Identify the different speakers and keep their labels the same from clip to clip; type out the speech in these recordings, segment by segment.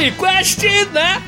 Speaker 1: Podcast na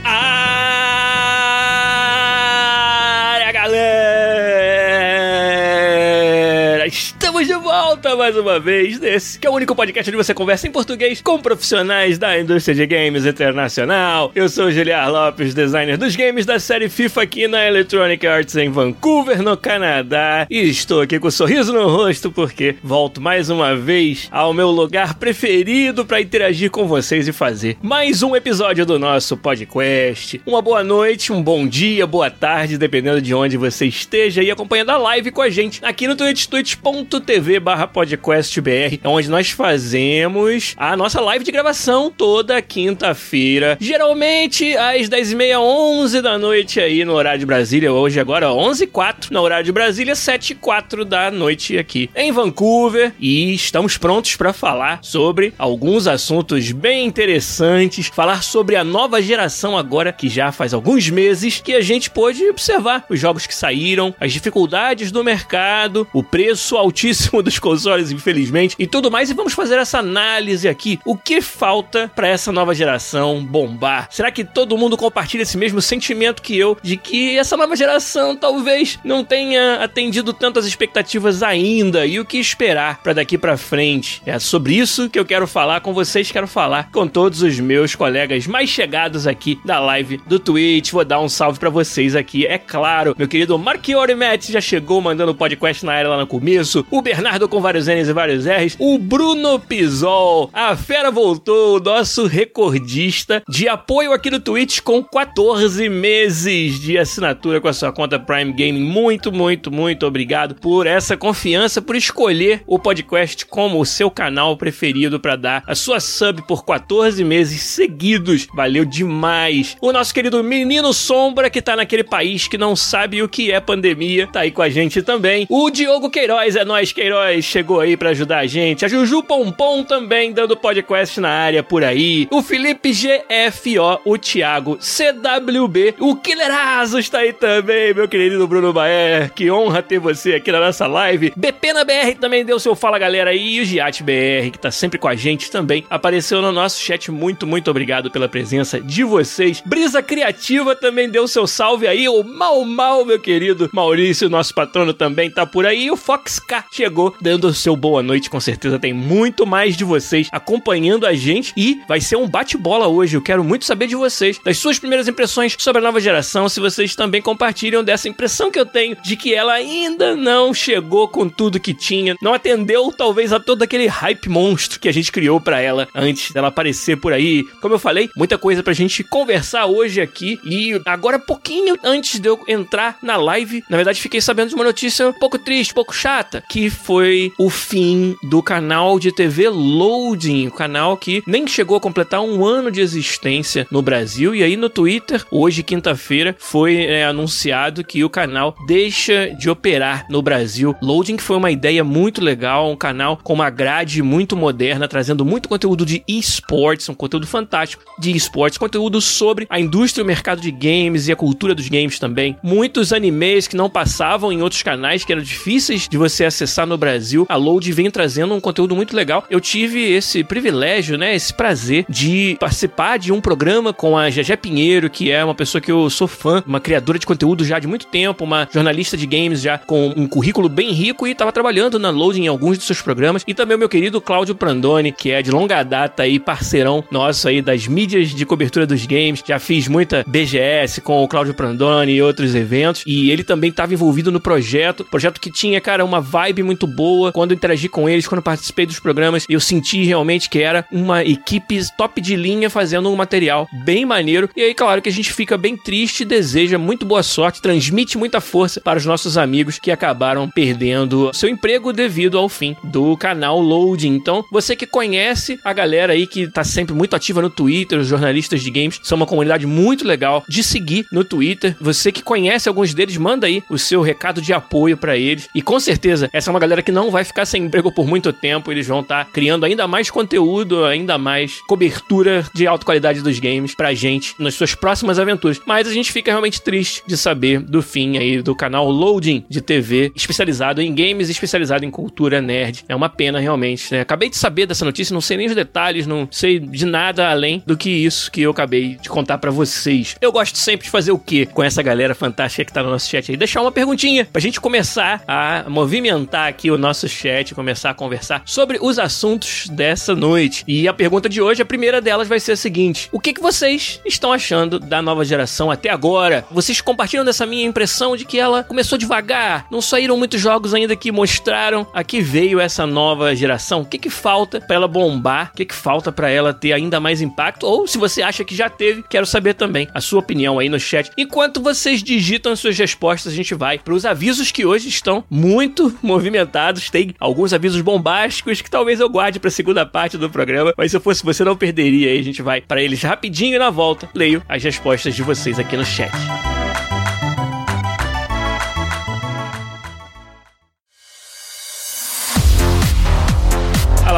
Speaker 1: volta mais uma vez nesse, que é o único podcast onde você conversa em português com profissionais da indústria de games internacional. Eu sou o Giliar Lopes, designer dos games da série FIFA aqui na Electronic Arts em Vancouver, no Canadá. E estou aqui com um sorriso no rosto porque volto mais uma vez ao meu lugar preferido para interagir com vocês e fazer mais um episódio do nosso podcast. Uma boa noite, um bom dia, boa tarde, dependendo de onde você esteja e acompanhando a live com a gente aqui no Twitch, twitch.tv barra podcastbr, é onde nós fazemos a nossa live de gravação toda quinta-feira, geralmente às 10h30, 11 da noite aí no horário de Brasília, hoje agora 11h04 no horário de Brasília, 7h04 da noite aqui em Vancouver. E estamos prontos para falar sobre alguns assuntos bem interessantes, falar sobre a nova geração agora, que já faz alguns meses que a gente pôde observar os jogos que saíram, as dificuldades do mercado, o preço altíssimo dos consoles, infelizmente, e tudo mais. E vamos fazer essa análise aqui. O que falta para essa nova geração bombar? Será que todo mundo compartilha esse mesmo sentimento que eu de que essa nova geração talvez não tenha atendido tantas expectativas ainda e o que esperar para daqui para frente? É sobre isso que eu quero falar com vocês, quero falar com todos os meus colegas mais chegados aqui da live do Twitch. Vou dar um salve para vocês aqui, é claro. Meu querido Marchiori Metz já chegou mandando o podcast na área lá no começo. O Bernardo com vários N's e vários R's. O Bruno Pisol. A fera voltou, o nosso recordista de apoio aqui no Twitch com 14 meses de assinatura com a sua conta Prime Gaming. Muito, muito, muito obrigado por essa confiança, por escolher o podcast como o seu canal preferido para dar a sua sub por 14 meses seguidos. Valeu demais. O nosso querido Menino Sombra, que tá naquele país que não sabe o que é pandemia, tá aí com a gente também. O Diogo Queiroz, é nós Queiroz, chegou aí para ajudar a gente. A Juju Pompom também dando podcast na área por aí. O Felipe GFO, o Thiago CWB, o Killerazo está aí também, meu querido Bruno Baer. Que honra ter você aqui na nossa live. BP na BR também deu seu fala galera aí. E o Giat BR, que tá sempre com a gente também, apareceu no nosso chat. Muito, muito obrigado pela presença de vocês. Brisa Criativa também deu seu salve aí. O Mal Mal, meu querido Maurício, nosso patrono também tá por aí. E o Fox K chegou dando seu boa noite. Com certeza tem muito mais de vocês acompanhando a gente. E vai ser um bate-bola hoje. Eu quero muito saber de vocês, das suas primeiras impressões sobre a nova geração. Se vocês também compartilham dessa impressão que eu tenho de que ela ainda não chegou com tudo que tinha, não atendeu talvez a todo aquele hype monstro que a gente criou para ela antes dela aparecer por aí. Como eu falei, muita coisa pra gente conversar hoje aqui. E agora, pouquinho antes de eu entrar na live, na verdade, fiquei sabendo de uma notícia um pouco triste, um pouco chata, que foi o fim do canal de TV Loading, o canal que nem chegou a completar um ano de existência no Brasil. E aí no Twitter, hoje, quinta-feira, foi é, anunciado que o canal deixa de operar no Brasil. Loading foi uma ideia muito legal, um canal com uma grade muito moderna, trazendo muito conteúdo de esportes, um conteúdo fantástico de esportes, conteúdo sobre a indústria e o mercado de games e a cultura dos games também. Muitos animes que não passavam em outros canais, que eram difíceis de você acessar no Brasil. A Load vem trazendo um conteúdo muito legal. Eu tive esse privilégio, né, esse prazer de participar de um programa com a Gegé Pinheiro, que é uma pessoa que eu sou fã, uma criadora de conteúdo já de muito tempo, uma jornalista de games já com um currículo bem rico e estava trabalhando na Loading em alguns dos seus programas. E também o meu querido Cláudio Prandoni, que é de longa data aí, parceirão nosso aí das mídias de cobertura dos games. Já fiz muita BGS com o Cláudio Prandoni e outros eventos. E ele também estava envolvido no projeto, projeto que tinha, cara, uma vibe muito boa quando interagi com eles, quando participei dos programas. Eu senti realmente que era uma equipe top de linha fazendo um material bem maneiro. E aí, claro que a gente fica bem triste, deseja muito boa sorte, transmite muita força para os nossos amigos que acabaram perdendo seu emprego devido ao fim do canal Loading. Então, você que conhece a galera aí que tá sempre muito ativa no Twitter, os jornalistas de games, são uma comunidade muito legal de seguir no Twitter. Você que conhece alguns deles, manda aí o seu recado de apoio para eles. E com certeza, essa é uma galera que não vai ficar sem emprego por muito tempo. Eles vão estar tá criando ainda mais conteúdo, ainda mais cobertura de alta qualidade dos games pra gente nas suas próximas aventuras. Mas a gente fica realmente triste de saber do fim aí do canal Loading de TV, especializado em games, especializado em cultura nerd. É uma pena realmente, né? Acabei de saber dessa notícia, não sei nem os detalhes, não sei de nada além do que isso que eu acabei de contar para vocês. Eu gosto sempre de fazer o quê com essa galera fantástica que tá no nosso chat aí? Deixar uma perguntinha pra gente começar a movimentar aqui o nosso chat, começar a conversar sobre os assuntos dessa noite. E a pergunta de hoje, a primeira delas vai ser a seguinte: O que, que vocês estão achando da nova geração até agora? Vocês compartilham dessa minha impressão de que ela começou devagar, não saíram muitos jogos ainda que mostraram a que veio essa nova geração? O que, que falta para ela bombar? O que, que falta para ela ter ainda mais impacto? Ou se você acha que já teve, quero saber também a sua opinião aí no chat. Enquanto vocês digitam suas respostas, a gente vai para os avisos que hoje estão muito movimentados. Tem alguns avisos bombásticos que talvez eu guarde para a segunda parte do programa, mas se eu fosse você não perderia. Aí a gente vai para eles rapidinho e na volta leio as respostas de vocês aqui no chat.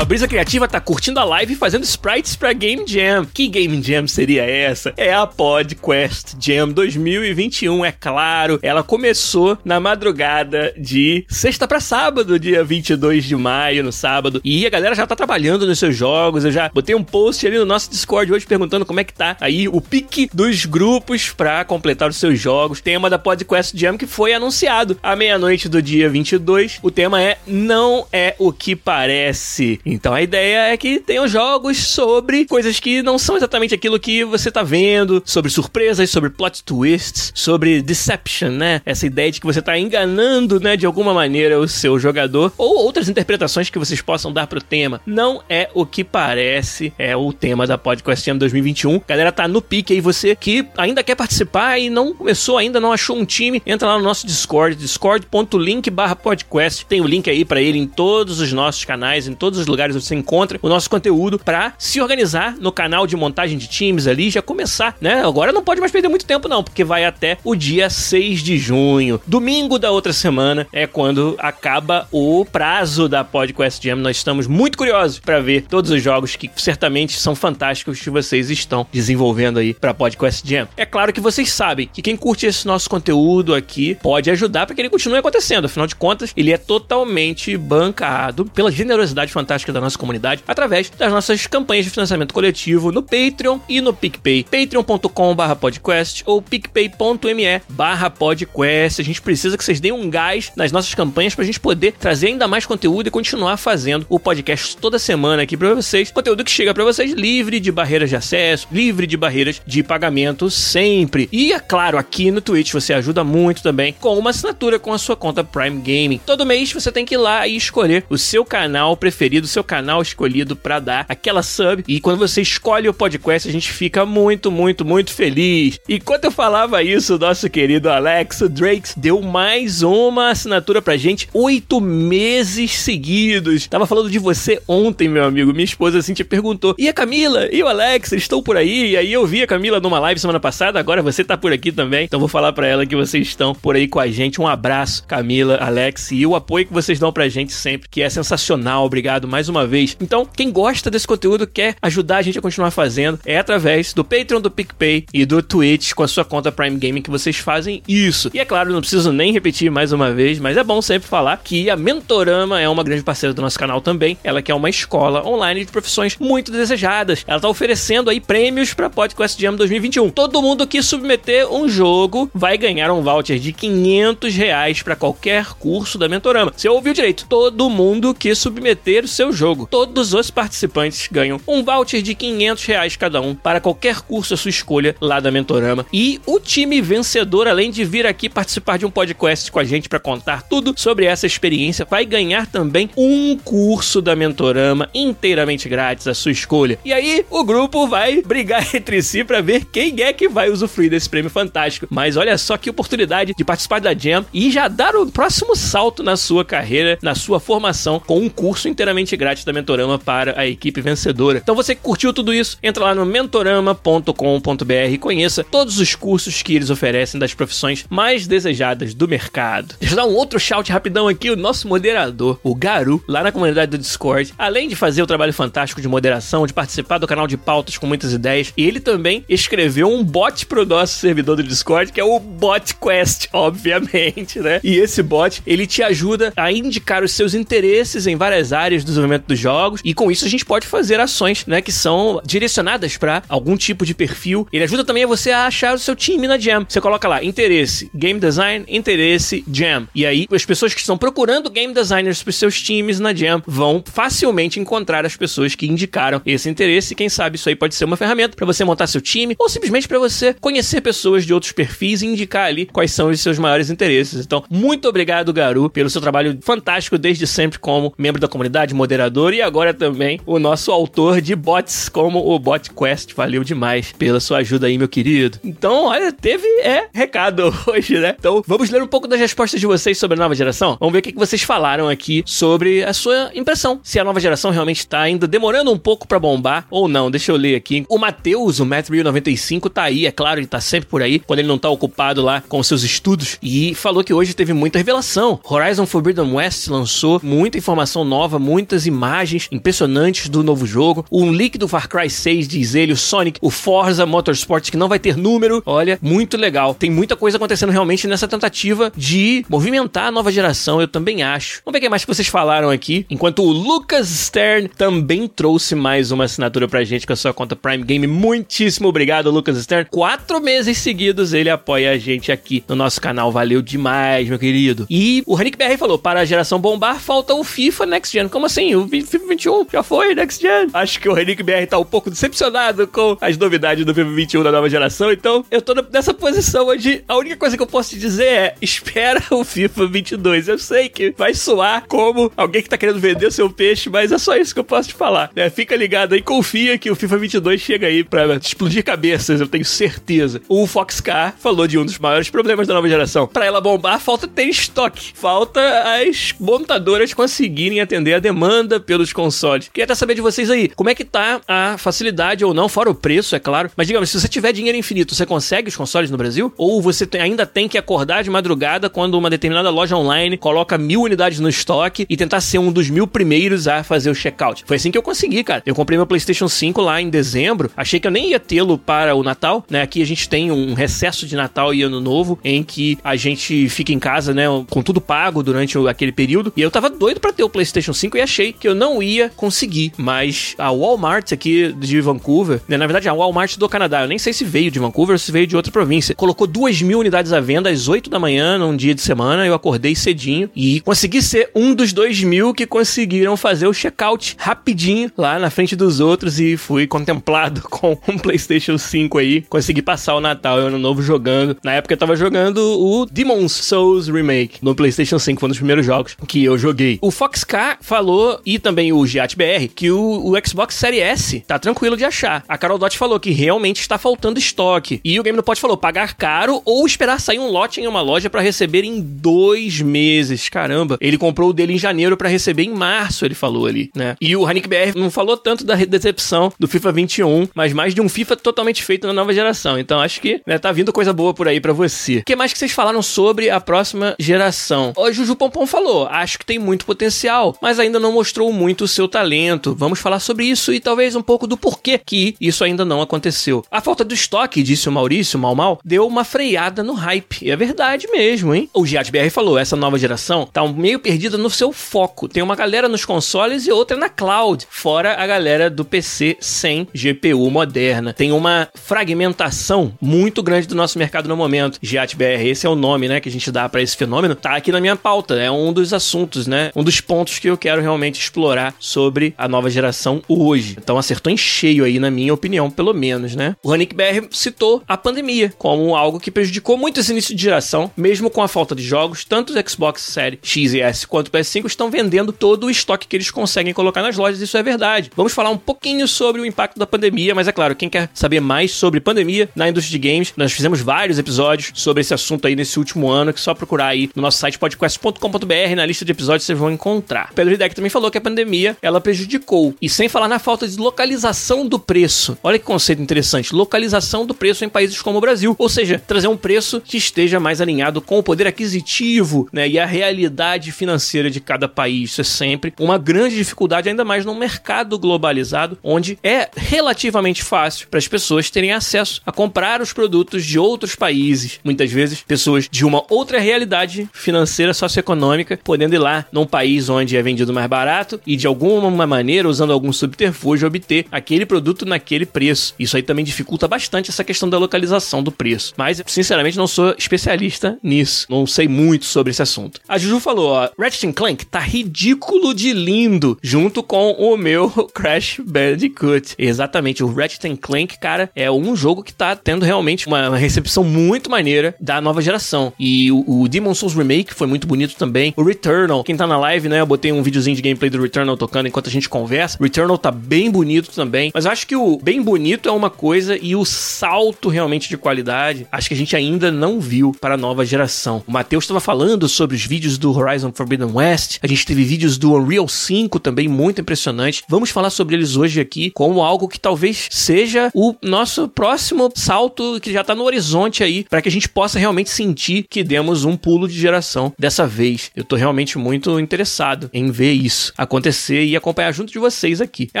Speaker 1: A Brisa Criativa tá curtindo a live e fazendo sprites pra Game Jam. Que Game Jam seria essa? É a PodQuest Jam 2021, é claro. Ela começou na madrugada de sexta para sábado, dia 22 de maio, no sábado. E a galera já tá trabalhando nos seus jogos. Eu já botei um post ali no nosso Discord hoje perguntando como é que tá aí o pique dos grupos pra completar os seus jogos. Tema da PodQuest Jam que foi anunciado à meia-noite do dia 22. O tema é Não é o que parece. Então a ideia é que tenham jogos sobre coisas que não são exatamente aquilo que você tá vendo, sobre surpresas, sobre plot twists, sobre deception, né? Essa ideia de que você tá enganando, né, de alguma maneira o seu jogador, ou outras interpretações que vocês possam dar pro tema. Não é o que parece, é o tema da Podcast Jam 2021. Galera, tá no pique aí, você que ainda quer participar e não começou ainda, não achou um time, entra lá no nosso Discord, discord.link barra podcast. Tem o link aí para ele em todos os nossos canais, em todos os lugares lugares onde você encontra o nosso conteúdo para se organizar no canal de montagem de times ali, já começar, né? Agora não pode mais perder muito tempo não, porque vai até o dia 6 de junho. Domingo da outra semana é quando acaba o prazo da PodQuest Jam. Nós estamos muito curiosos para ver todos os jogos que certamente são fantásticos que vocês estão desenvolvendo aí para PodQuest Jam. É claro que vocês sabem que quem curte esse nosso conteúdo aqui pode ajudar para que ele continue acontecendo. Afinal de contas, ele é totalmente bancado pela generosidade fantástica da nossa comunidade através das nossas campanhas de financiamento coletivo no Patreon e no PicPay. patreon.com.br podcast ou picpay.me barra podcast. A gente precisa que vocês deem um gás nas nossas campanhas pra gente poder trazer ainda mais conteúdo e continuar fazendo o podcast toda semana aqui pra vocês. Conteúdo que chega pra vocês livre de barreiras de acesso, livre de barreiras de pagamento sempre. E é claro, aqui no Twitch você ajuda muito também com uma assinatura com a sua conta Prime Gaming. Todo mês você tem que ir lá e escolher o seu canal preferido, seu canal escolhido para dar aquela sub. E quando você escolhe o podcast, a gente fica muito, muito, muito feliz. E quando eu falava isso, nosso querido Alex Drakes deu mais uma assinatura pra gente, oito meses seguidos. Tava falando de você ontem, meu amigo. Minha esposa assim te perguntou: e a Camila? E o Alex? Estão por aí? E aí eu vi a Camila numa live semana passada, agora você tá por aqui também. Então vou falar para ela que vocês estão por aí com a gente. Um abraço, Camila, Alex, e o apoio que vocês dão pra gente sempre, que é sensacional. Obrigado mais uma vez. Então, quem gosta desse conteúdo, quer ajudar a gente a continuar fazendo, é através do Patreon, do PicPay e do Twitch com a sua conta Prime Gaming que vocês fazem isso. E é claro, não preciso nem repetir mais uma vez, mas é bom sempre falar que a Mentorama é uma grande parceira do nosso canal também. Ela que é uma escola online de profissões muito desejadas. Ela está oferecendo aí prêmios para Podcast Jam 2021. Todo mundo que submeter um jogo vai ganhar um voucher de 500 reais para qualquer curso da Mentorama. Você ouviu direito? Todo mundo que submeter o seu seu jogo. Todos os participantes ganham um voucher de 500 reais cada um para qualquer curso à sua escolha lá da Mentorama. E o time vencedor, além de vir aqui participar de um podcast com a gente para contar tudo sobre essa experiência, vai ganhar também um curso da Mentorama inteiramente grátis à sua escolha. E aí o grupo vai brigar entre si para ver quem é que vai usufruir desse prêmio fantástico. Mas olha só que oportunidade de participar da Jam e já dar o próximo salto na sua carreira, na sua formação, com um curso inteiramente grátis da Mentorama para a equipe vencedora. Então você que curtiu tudo isso, entra lá no mentorama.com.br e conheça todos os cursos que eles oferecem das profissões mais desejadas do mercado. Deixa eu dar um outro shout rapidão aqui, o nosso moderador, o Garu, lá na comunidade do Discord, além de fazer o trabalho fantástico de moderação, de participar do canal de pautas com muitas ideias, ele também escreveu um bot pro nosso servidor do Discord, que é o Bot Quest, obviamente, né? E esse bot, ele te ajuda a indicar os seus interesses em várias áreas do desenvolvimento dos jogos, e com isso a gente pode fazer ações, né, que são direcionadas para algum tipo de perfil. Ele ajuda também a você a achar o seu time na Jam. Você coloca lá interesse, game design, interesse, Jam. E aí as pessoas que estão procurando game designers para seus times na Jam vão facilmente encontrar as pessoas que indicaram esse interesse. E quem sabe isso aí pode ser uma ferramenta para você montar seu time ou simplesmente para você conhecer pessoas de outros perfis e indicar ali quais são os seus maiores interesses. Então, muito obrigado, Garu, pelo seu trabalho fantástico desde sempre como membro da comunidade, moderador e agora também o nosso autor de bots como o Bot Quest. Valeu demais pela sua ajuda aí, meu querido. Então, olha, teve é recado hoje, né? Então, vamos ler um pouco das respostas de vocês sobre a nova geração. Vamos ver o que vocês falaram aqui sobre a sua impressão. Se a nova geração realmente está ainda demorando um pouco para bombar ou não. Deixa eu ler aqui. O Matheus, o Matthew95, tá aí, é claro, ele tá sempre por aí, quando ele não tá ocupado lá com seus estudos. E falou que hoje teve muita revelação. Horizon Forbidden West lançou muita informação nova, muitas imagens impressionantes do novo jogo. Um leak do Far Cry 6, diz ele, o Sonic, o Forza Motorsport, que não vai ter número. Olha, muito legal. Tem muita coisa acontecendo realmente nessa tentativa de movimentar a nova geração, eu também acho. Vamos ver o que mais vocês falaram aqui. Enquanto o Lucas Stern também trouxe mais uma assinatura pra gente com a sua conta Prime Game. Muitíssimo obrigado, Lucas Stern. Quatro meses seguidos ele apoia a gente aqui no nosso canal. Valeu demais, meu querido. E o Ranick BR falou: para a geração bombar, falta o FIFA Next Gen. Como assim? O FIFA 21 já foi Next Gen. Acho que o Ranick BR tá um pouco decepcionado com as novidades do FIFA 21 da nova geração. Então, eu tô nessa posição onde a única coisa que eu posso te dizer é: espera o FIFA 22. Eu sei que vai soar como alguém que tá querendo vender seu peixe, mas é só isso que eu posso te falar. É, fica ligado aí, confia que o FIFA 22 chega aí pra explodir cabeças, eu tenho certeza. O Foxcar falou de um dos maiores problemas da nova geração. Para ela bombar, falta ter estoque. Falta as montadoras conseguirem atender a demanda pelos consoles. Queria até saber de vocês aí, como é que tá a facilidade ou não, fora o preço, é claro. Mas digamos, se você tiver dinheiro infinito, você consegue os consoles no Brasil? Ou você tem, ainda tem que acordar de madrugada quando uma determinada loja online coloca mil unidades no estoque e tentar ser um dos mil primeiros a fazer o checkout? Foi assim que eu consegui, cara. Eu comprei meu PlayStation 5 lá em dezembro, achei que eu nem ia tê-lo para o Natal, né? Aqui a gente tem um recesso de Natal e Ano Novo em que a gente fica em casa, né, com tudo pago durante aquele período. E eu tava doido para ter o PlayStation 5 e achei que eu não ia conseguir. Mas a Walmart aqui de Vancouver, né, na verdade a Walmart do Canadá, eu nem sei se veio de Vancouver ou se veio de outra província, colocou duas mil unidades à venda às 8 da manhã num dia de semana. Eu acordei cedinho e consegui ser um dos dois mil que conseguiram fazer o checkout rapidinho lá na frente dos outros e fui contemplado com um PlayStation 5 aí. Consegui passar o Natal e o Ano Novo jogando. Na época eu tava jogando o Demon's Souls Remake no PlayStation 5, foi um dos primeiros jogos que eu joguei. O Fox K falou, e também o GiatBR, que o, o Xbox Series S tá tranquilo de achar. A Carol Dot falou que realmente está faltando estoque. E o Game no Pod falou pagar caro ou esperar sair um lote em uma loja para receber em dois meses. Caramba, ele comprou o dele em janeiro para receber em março, ele falou ali, né? E o Hanik BR não falou tanto da decepção do FIFA 21, mas mais de um FIFA totalmente feito na nova geração. Então acho que né, tá vindo coisa boa por aí para você. O que mais que vocês falaram sobre a próxima geração? O Juju Pompom falou: acho que tem muito potencial, mas ainda não mostrou muito o seu talento. Vamos falar sobre isso e talvez um pouco do porquê que isso ainda não aconteceu. A falta do estoque, disse o Maurício, mal mal, deu uma freada no hype. E é verdade mesmo, hein? O GiatBR falou: essa nova geração tá meio perdida no seu foco. Tem uma galera nos consoles e outra na cloud, fora a galera do PC sem GPU moderna. Tem uma fragmentação muito grande do nosso mercado no momento. GiatBR, esse é o nome, né, que a gente dá para esse fenômeno. Tá aqui na minha pauta, é um dos assuntos, né? Um dos pontos que eu quero realmente explorar sobre a nova geração hoje. Então acertou em cheio aí, na minha opinião, pelo menos, né? O Hanik BR citou a pandemia como algo que prejudicou muito esse início de geração, mesmo com a falta de jogos, tanto o Xbox Series X e S quanto o PS5 estão vendendo todo o estoque que eles conseguem colocar nas lojas, isso é verdade. Vamos falar um pouquinho sobre o impacto da pandemia, mas é claro, quem quer saber mais sobre pandemia na indústria de games, nós fizemos vários episódios sobre esse assunto aí nesse último ano, que é só procurar aí no nosso site podcast.com.br, na lista de episódios vocês vão encontrar. Pedro Hideck também falou que a pandemia, ela prejudicou, e sem falar na falta de localização do preço. Olha que conceito interessante, localização do preço em países como o Brasil, ou seja, trazer um preço que esteja mais alinhado com o poder aquisitivo, né, e a realidade financeira de cada país. Isso é sempre uma grande dificuldade, ainda mais num mercado globalizado, onde é relativamente fácil para as pessoas terem acesso a comprar os produtos de outros países. Muitas vezes, pessoas de uma outra realidade financeira socioeconômica, podendo ir lá num país onde é vendido mais barato e de alguma maneira, usando algum subterfúgio, obter aquele produto naquele preço. Isso aí também dificulta bastante essa questão da localização do preço. Mas, sinceramente, não sou especialista nisso. Não sei muito sobre esse assunto. A Juju falou, ó, Ratchet Clank tá ridículo de lindo, junto com o meu Crash Bandicoot. Exatamente, o Ratchet Clank, cara, é um jogo que tá tendo realmente uma recepção muito maneira da nova geração. E o, o Demon Souls Remake foi muito bonito também. O Returnal, quem tá na live, né, eu botei um videozinho de gameplay do Returnal tocando enquanto a gente conversa. Returnal tá bem bonito também, mas acho que o bem bonito é uma coisa e o salto realmente de qualidade, acho que a gente ainda não viu para a nova geração. O Matheus estava falando sobre os vídeos do Horizon Forbidden West, a gente teve vídeos do Unreal 5 também muito impressionantes. Vamos falar sobre eles hoje aqui como algo que talvez seja o nosso próximo salto que já tá no horizonte aí, para que a gente possa realmente sentir que demos um pulo de geração dessa vez. Eu tô realmente muito interessado em ver isso acontecer e acompanhar junto de vocês aqui. Eu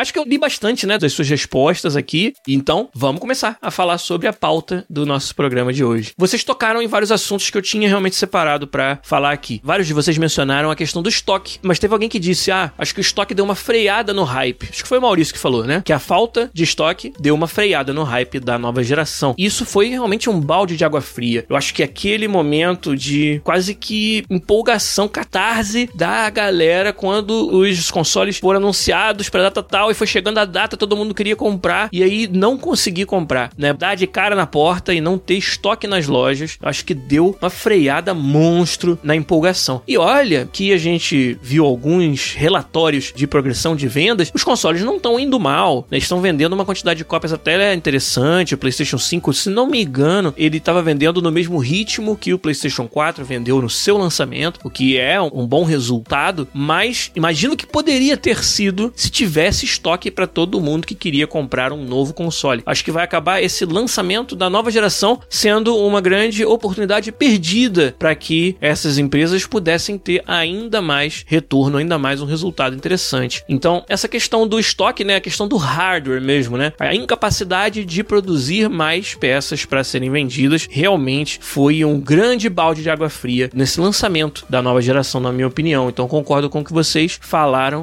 Speaker 1: acho que eu li bastante, né, das suas respostas aqui, então vamos começar a falar sobre a pauta do nosso programa de hoje. Vocês tocaram em vários assuntos que eu tinha realmente separado para falar aqui. Vários de vocês mencionaram a questão do estoque, mas teve alguém que disse: "Ah, acho que o estoque deu uma freada no hype". Acho que foi o Maurício que falou, né? Que a falta de estoque deu uma freada no hype da nova geração. Isso foi realmente um balde de água fria. Eu acho que aquele momento de quase que empolgação, catarse da galera quando os consoles foram anunciados para data tal e foi chegando a data, todo mundo queria comprar e aí não consegui comprar, né? Dar de cara na porta e não ter estoque nas lojas, acho que deu uma freada monstro na empolgação. E olha que a gente viu alguns relatórios de progressão de vendas, os consoles não estão indo mal, né? Estão vendendo uma quantidade de cópias até interessante. O PlayStation 5, se não me engano, ele estava vendendo no mesmo ritmo que o PlayStation 4 vendeu no seu lançamento, o que é um bom resultado, mas imagino que poderia ter sido se tivesse estoque para todo mundo que queria comprar um novo console. Acho que vai acabar esse lançamento da nova geração sendo uma grande oportunidade perdida para que essas empresas pudessem ter ainda mais retorno, ainda mais um resultado interessante. Então, essa questão do estoque, né, a questão do hardware mesmo, né, a incapacidade de produzir mais peças para serem vendidas, realmente foi um grande balde de água fria nesse lançamento da nova geração, na minha opinião. Então, concordo com o que vocês falaram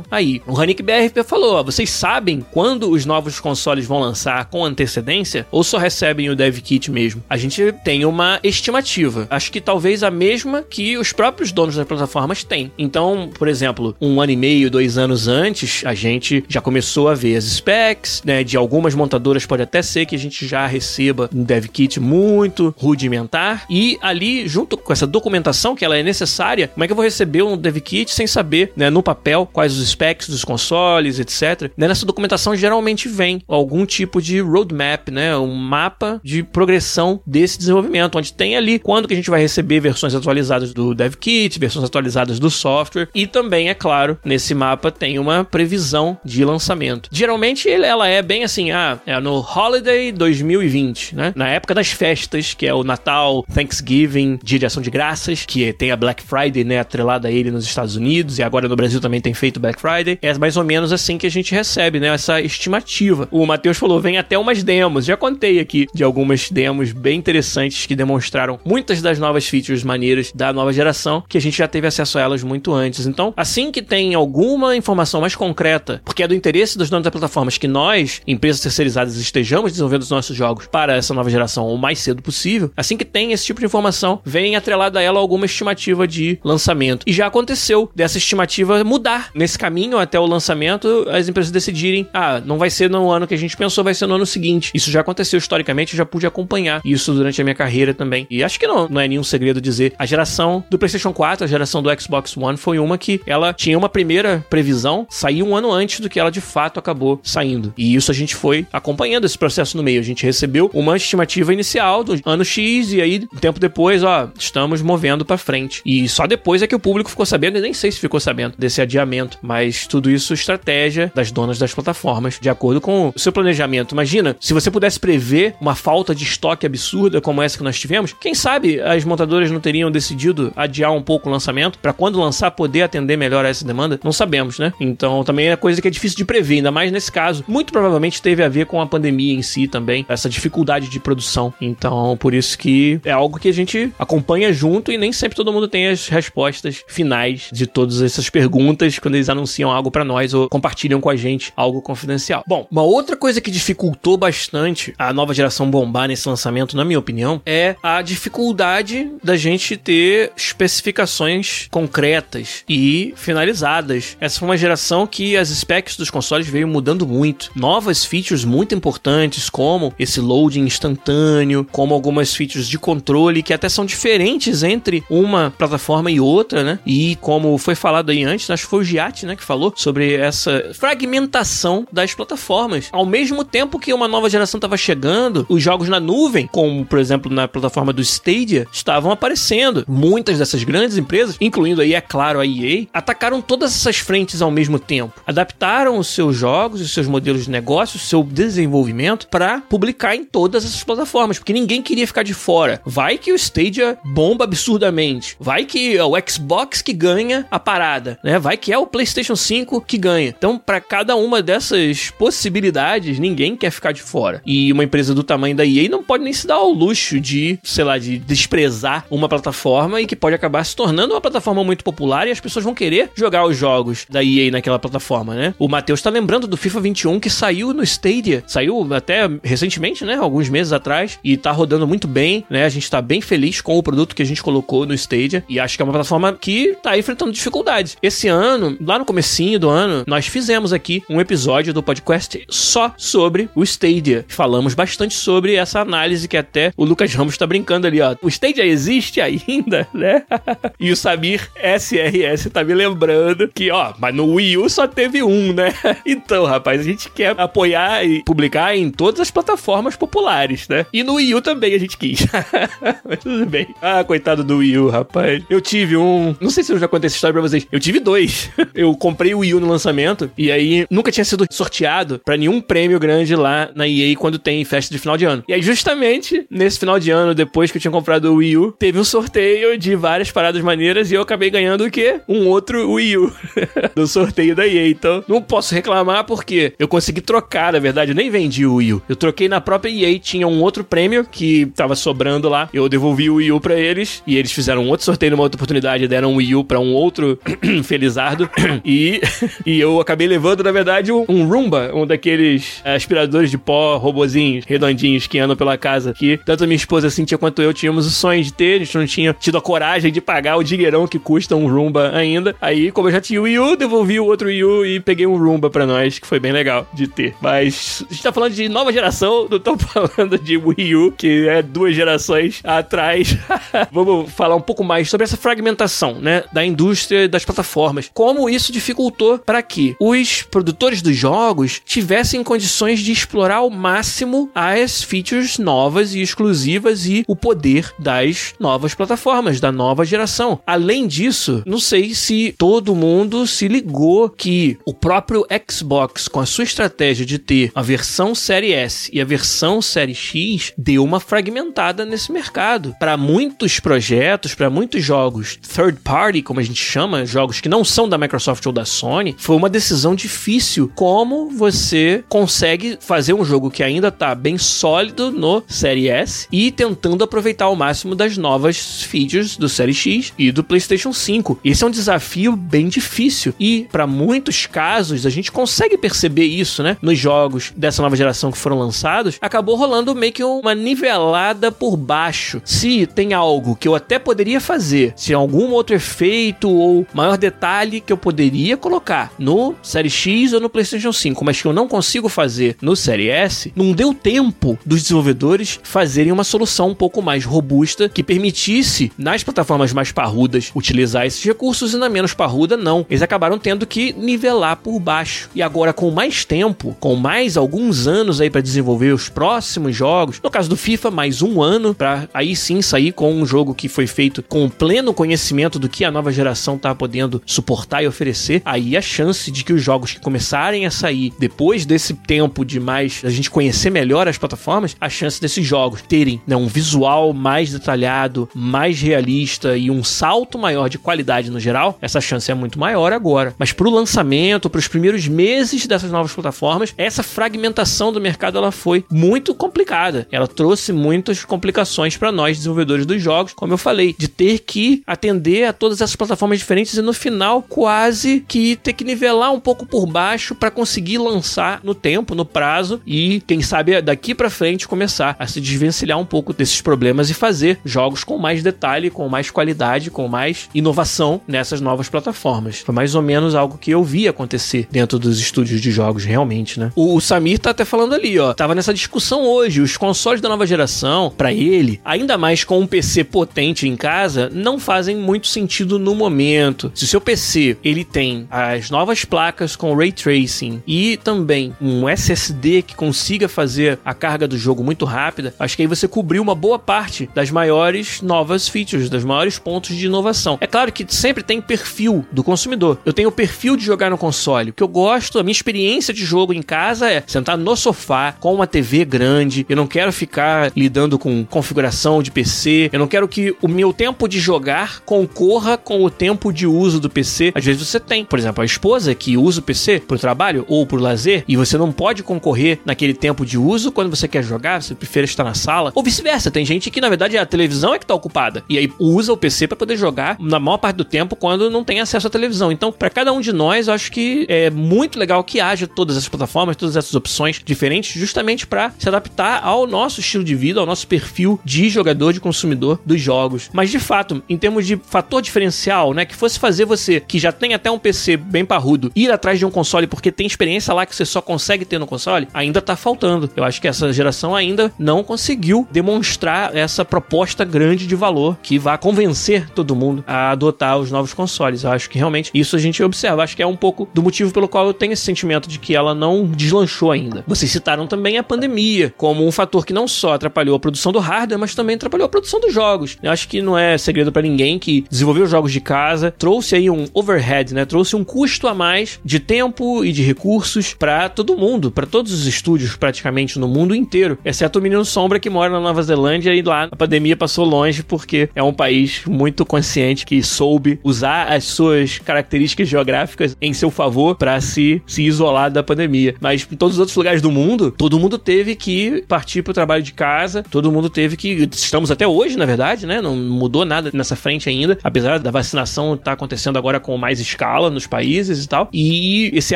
Speaker 1: aí. O Hanik BRP falou: ó, vocês sabem quando os novos consoles vão lançar com antecedência ou só recebem o dev kit mesmo? A gente tem uma estimativa. Acho que talvez a mesma que os próprios donos das plataformas têm. Então, por exemplo, um ano e meio, dois anos antes, a gente já começou a ver as specs, né? De algumas montadoras pode até ser que a gente já receba um dev kit muito rudimentar e ali junto com essa documentação que ela é necessária, como é que eu vou receber um dev kit sem saber, né, no papel quais os specs dos consoles, etc. Né, nessa documentação geralmente vem algum tipo de roadmap, né, um mapa de progressão desse desenvolvimento, onde tem ali quando que a gente vai receber versões atualizadas do dev kit, versões atualizadas do software e também, é claro, nesse mapa tem uma previsão de lançamento. Geralmente ela é bem assim, ah, é no Holiday 2020, né? Na época das festas, que é o Natal, Thanksgiving, Dia de Ação de Graças, que tem a Black Friday, né, atrelada a ele nos Estados Unidos e agora no Brasil também tem feito Black Friday. É mais ou menos assim que a gente recebe, né, essa estimativa. O Matheus falou, vem até umas demos. Já contei aqui de algumas demos bem interessantes que demonstraram muitas das novas features maneiras da nova geração, que a gente já teve acesso a elas muito antes. Então, assim que tem alguma informação mais concreta, porque é do interesse dos donos das plataformas que nós, empresas terceirizadas, estejamos desenvolvendo os nossos jogos para essa nova geração o mais cedo possível, assim que tem esse tipo de informação, vem atrelada a ela alguma estimativa de lançamento. E já aconteceu dessa estimativa mudar nesse caminho até o lançamento, as empresas decidirem, ah, não vai ser no ano que a gente pensou, vai ser no ano seguinte. Isso já aconteceu historicamente, eu já pude acompanhar isso durante a minha carreira também. E acho que não, não é nenhum segredo dizer. A geração do PlayStation 4, a geração do Xbox One foi uma que ela tinha uma primeira previsão, saiu um ano antes do que ela de fato acabou saindo. E isso a gente foi acompanhando esse processo no meio. A gente recebeu uma estimativa inicial do ano X e aí, um tempo depois, ó, estamos movendo para frente. E só depois é que o público ficou sabendo, e nem sei se ficou sabendo desse adiamento, mas tudo isso estratégia das donas das plataformas, de acordo com o seu planejamento. Imagina, se você pudesse prever uma falta de estoque absurda como essa que nós tivemos, quem sabe as montadoras não teriam decidido adiar um pouco o lançamento para quando lançar poder atender melhor a essa demanda? Não sabemos, né? Então também é coisa que é difícil de prever, ainda mais nesse caso. Muito provavelmente teve a ver com a pandemia em si também, essa dificuldade de produção. Então, por isso que é algo que a gente acompanha junto e nem sempre todo mundo tem as respostas finais de todas essas perguntas quando eles anunciam algo para nós ou compartilham com a gente algo confidencial. Bom, uma outra coisa que dificultou bastante a nova geração bombar nesse lançamento, na minha opinião, é a dificuldade da gente ter especificações concretas e finalizadas. Essa foi uma geração que as specs dos consoles veio mudando muito. Novas features muito importantes, como esse loading instantâneo, como algumas features de controle que até são diferentes entre uma plataforma e outra, né? E como foi falado aí antes, acho que foi o Giat, né, que falou sobre essa fragmentação das plataformas. Ao mesmo tempo que uma nova geração estava chegando, os jogos na nuvem, como por exemplo na plataforma do Stadia, estavam aparecendo. Muitas dessas grandes empresas, incluindo aí, é claro, a EA, atacaram todas essas frentes ao mesmo tempo. Adaptaram os seus jogos, os seus modelos de negócio, o seu desenvolvimento para publicar em todas essas plataformas, porque ninguém queria ficar de fora. Vai que o Stadia bomba absurdamente. Vai que é o Xbox que ganha a parada, né? Vai que é o PlayStation 5 que ganha. Então, para cada uma dessas possibilidades, ninguém quer ficar de fora. E uma empresa do tamanho da EA não pode nem se dar ao luxo de, sei lá, de desprezar uma plataforma e que pode acabar se tornando uma plataforma muito popular e as pessoas vão querer jogar os jogos da EA naquela plataforma, né? O Matheus tá lembrando do FIFA 21 que saiu no Stadia, saiu até recentemente, né? Alguns meses atrás e tá rodando muito bem, né? A gente tá bem feliz com o produto que a gente colocou no Stadia e acho que é uma plataforma que tá enfrentando dificuldades. Esse ano, lá no comecinho do ano, nós fizemos aqui um episódio do podcast só sobre o Stadia. Falamos bastante sobre essa análise que até o Lucas Ramos tá brincando ali, ó. O Stadia existe ainda, né? e o Samir SRS tá me lembrando que, ó, mas no Wii U só teve um, né? então, rapaz, a gente quer apoiar e publicar em todas as plataformas populares, né? E no Wii U também a gente quis. mas tudo bem. Ah, coitado do Wii U, rapaz. Eu tive um. Não sei se eu já contei essa história pra vocês. Eu tive dois. eu comprei o Wii U no lançamento e aí nunca tinha sido sorteado para nenhum prêmio grande lá na EA quando tem festa de final de ano. E aí, justamente nesse final de ano, depois que eu tinha comprado o Wii U, teve um sorteio de várias paradas maneiras e eu acabei ganhando o quê? Um outro Wii U do sorteio da EA. Então, não posso reclamar porque eu consegui trocar, na verdade, eu nem vendi o Wii U. Eu troquei na própria EA, tinha um outro prêmio que tava sobrando lá. Eu devolvi o Wii U pra eles e eles fizeram um outro sorteio numa outra oportunidade, deram um Wii U pra um outro Felizardo e, e eu acabei levando, na verdade, um, um Roomba, um daqueles aspiradores de pó robozinhos redondinhos que andam pela casa, que tanto minha esposa Cintia quanto eu tínhamos o sonho de ter, a gente não tinha tido a coragem de pagar o dinheirão que custa um Roomba ainda. Aí, como eu já tinha o Wii U, devolvi o outro Wii U e peguei um Roomba pra nós, que foi bem legal de ter. Mas a gente tá falando de nova geração, não tô falando de Wii U, que é duas gerações atrás. Vamos falar um pouco mais sobre essa fragmentação, né, da indústria das plataformas. Como isso dificultou para que os produtores dos jogos tivessem condições de explorar ao máximo as features novas e exclusivas e o poder das novas plataformas, da nova geração. Além disso, não sei se todo mundo se ligou que o próprio Xbox, com a sua estratégia de ter a versão Série S e a versão Série X, deu uma fragmentada nesse mercado. Para muitos projetos, para muitos jogos third party, como a gente chama, jogos que não são da Microsoft ou da Sony, foi uma decisão difícil. Como você consegue fazer um jogo que ainda tá bem sólido no Série S e tentando aproveitar ao máximo das novas features do Série X e do PlayStation 5. Esse é um desafio bem difícil e para muitos casos a gente consegue perceber isso, né? Nos jogos dessa nova geração que foram lançados, acabou rolando meio que uma nivelada por baixo. Se tem algo que eu até poderia fazer, se algum outro efeito ou maior detalhe que eu poderia colocar no Série X ou no PlayStation 5, mas que eu não consigo fazer no Série S, não deu tempo dos desenvolvedores fazerem uma solução um pouco mais robusta que permitisse nas plataformas mais parrudas utilizar esses recursos e na menos parruda não. Eles acabaram tendo que nivelar por baixo. E agora com mais tempo, com mais alguns anos aí para desenvolver os próximos jogos, no caso do FIFA mais um ano para aí sim sair com um jogo que foi feito com pleno conhecimento do que a nova geração tá podendo suportar e oferecer, aí a chance de que os jogos que começarem a sair depois desse tempo de mais a gente conhecer melhor as plataformas, a chance desses jogos terem né, um visual mais detalhado, mais realista e um salto maior de qualidade no geral, essa chance é muito maior agora. Mas para o lançamento, para os primeiros meses dessas novas plataformas, essa fragmentação do mercado ela foi muito complicada. Ela trouxe muitas complicações para nós desenvolvedores dos jogos, como eu falei, de ter que atender a todas essas plataformas diferentes e no final quase que ter que nivelar um pouco por baixo para conseguir lançar no tempo, no prazo e quem sabe daqui para frente começar a se desvencilhar um pouco desses problemas e fazer jogos com mais detalhe, com mais qualidade, com mais inovação nessas novas plataformas. Foi mais ou menos algo que eu vi acontecer dentro dos estúdios de jogos realmente, né? O, Samir tá até falando ali, ó, tava nessa discussão hoje, os consoles da nova geração, para ele, ainda mais com um PC potente em casa, não fazem muito sentido no momento. Se o seu PC, ele tem as novas placas com ray tracing e também um SSD que consiga fazer a carga do jogo muito rápida, acho que aí você cobriu uma boa parte das maiores novas features, dos maiores pontos de inovação. É claro que sempre tem perfil do consumidor. Eu tenho o perfil de jogar no console. O que eu gosto, a minha experiência de jogo em casa é sentar no sofá com uma TV grande. Eu não quero ficar lidando com configuração de PC. Eu não quero que o meu tempo de jogar concorra com o tempo de uso do PC. Às vezes você tem, por exemplo, a esposa que usa o PC pro trabalho ou pro lazer e você não pode concorrer naquele tempo de uso quando você quer jogar, você prefere estar na sala. Ou vice-versa, tem gente que na verdade a televisão é que tá ocupada e aí usa o PC para poder jogar na maior parte do tempo quando não tem acesso à televisão. Então, para cada um de nós, eu acho que é muito legal que haja todas essas plataformas, todas essas opções diferentes, justamente para se adaptar ao nosso estilo de vida, ao nosso perfil de jogador, de consumidor dos jogos. Mas de fato, em termos de fator diferencial, né, que fosse fazer você que já tem até um PC bem parrudo ir atrás de um console porque tem experiência lá que você só consegue ter no console, ainda tá faltando. Eu acho que essa geração ainda não conseguiu demonstrar essa proposta grande de valor que vá convencer todo mundo a adotar os novos consoles. Eu acho que realmente isso a gente observa. Acho que é um pouco do motivo pelo qual eu tenho esse sentimento de que ela não deslanchou ainda. Vocês citaram também a pandemia como um fator que não só atrapalhou a produção do hardware, mas também atrapalhou a produção dos jogos. Eu acho que não é segredo para ninguém que desenvolver os jogos de casa trouxe aí um overhead, né? Trouxe um custo a mais de tempo e de recursos para todo mundo, para todos os estúdios praticamente no mundo inteiro, exceto o menino Sombra que mora na Nova Zelândia e lá a pandemia passou longe porque é um país muito consciente que soube usar as suas características geográficas em seu favor para se, se isolar da pandemia. Mas em todos os outros lugares do mundo, todo mundo teve que partir para o trabalho de casa, todo mundo teve que. Estamos até hoje, na verdade, né? Não mudou nada nessa frente ainda, apesar da vacinação estar tá acontecendo agora com mais escala nos países e tal. E esse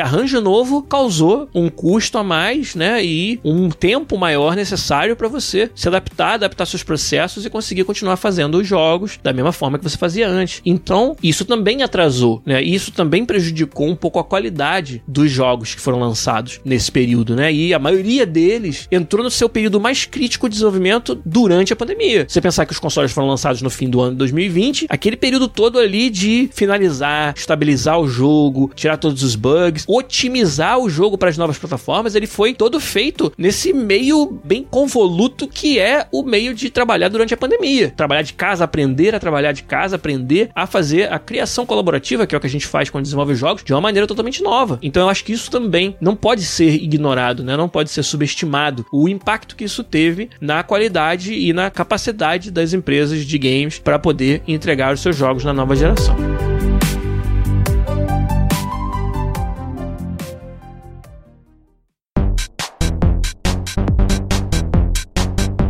Speaker 1: arranjo novo causou um custo a mais, né? E um tempo maior necessário para você se adaptar, adaptar seus processos e conseguir continuar fazendo os jogos da mesma forma que você fazia antes. Então, isso também atrasou, né? Isso também prejudicou um pouco a qualidade dos jogos que foram lançados nesse período, né? E a maioria deles entrou no seu período mais crítico de desenvolvimento durante a pandemia. Você pensar que os consoles foram lançados no fim do ano de 2020, aquele período todo ali de finalizar, estabilizar o jogo, tirar todos os bugs, otimizar o jogo para as novas plataformas, ele foi todo feito nesse meio bem convoluto que é o meio de trabalhar durante a pandemia. Trabalhar de casa, aprender a trabalhar de casa, aprender a fazer a criação colaborativa, que é o que a gente faz quando desenvolve jogos, de uma maneira totalmente nova. Então eu acho que isso também não pode ser ignorado, né? Não pode ser subestimado o impacto que isso teve na qualidade e na capacidade das empresas de games para poder entregar os seus jogos na nova geração.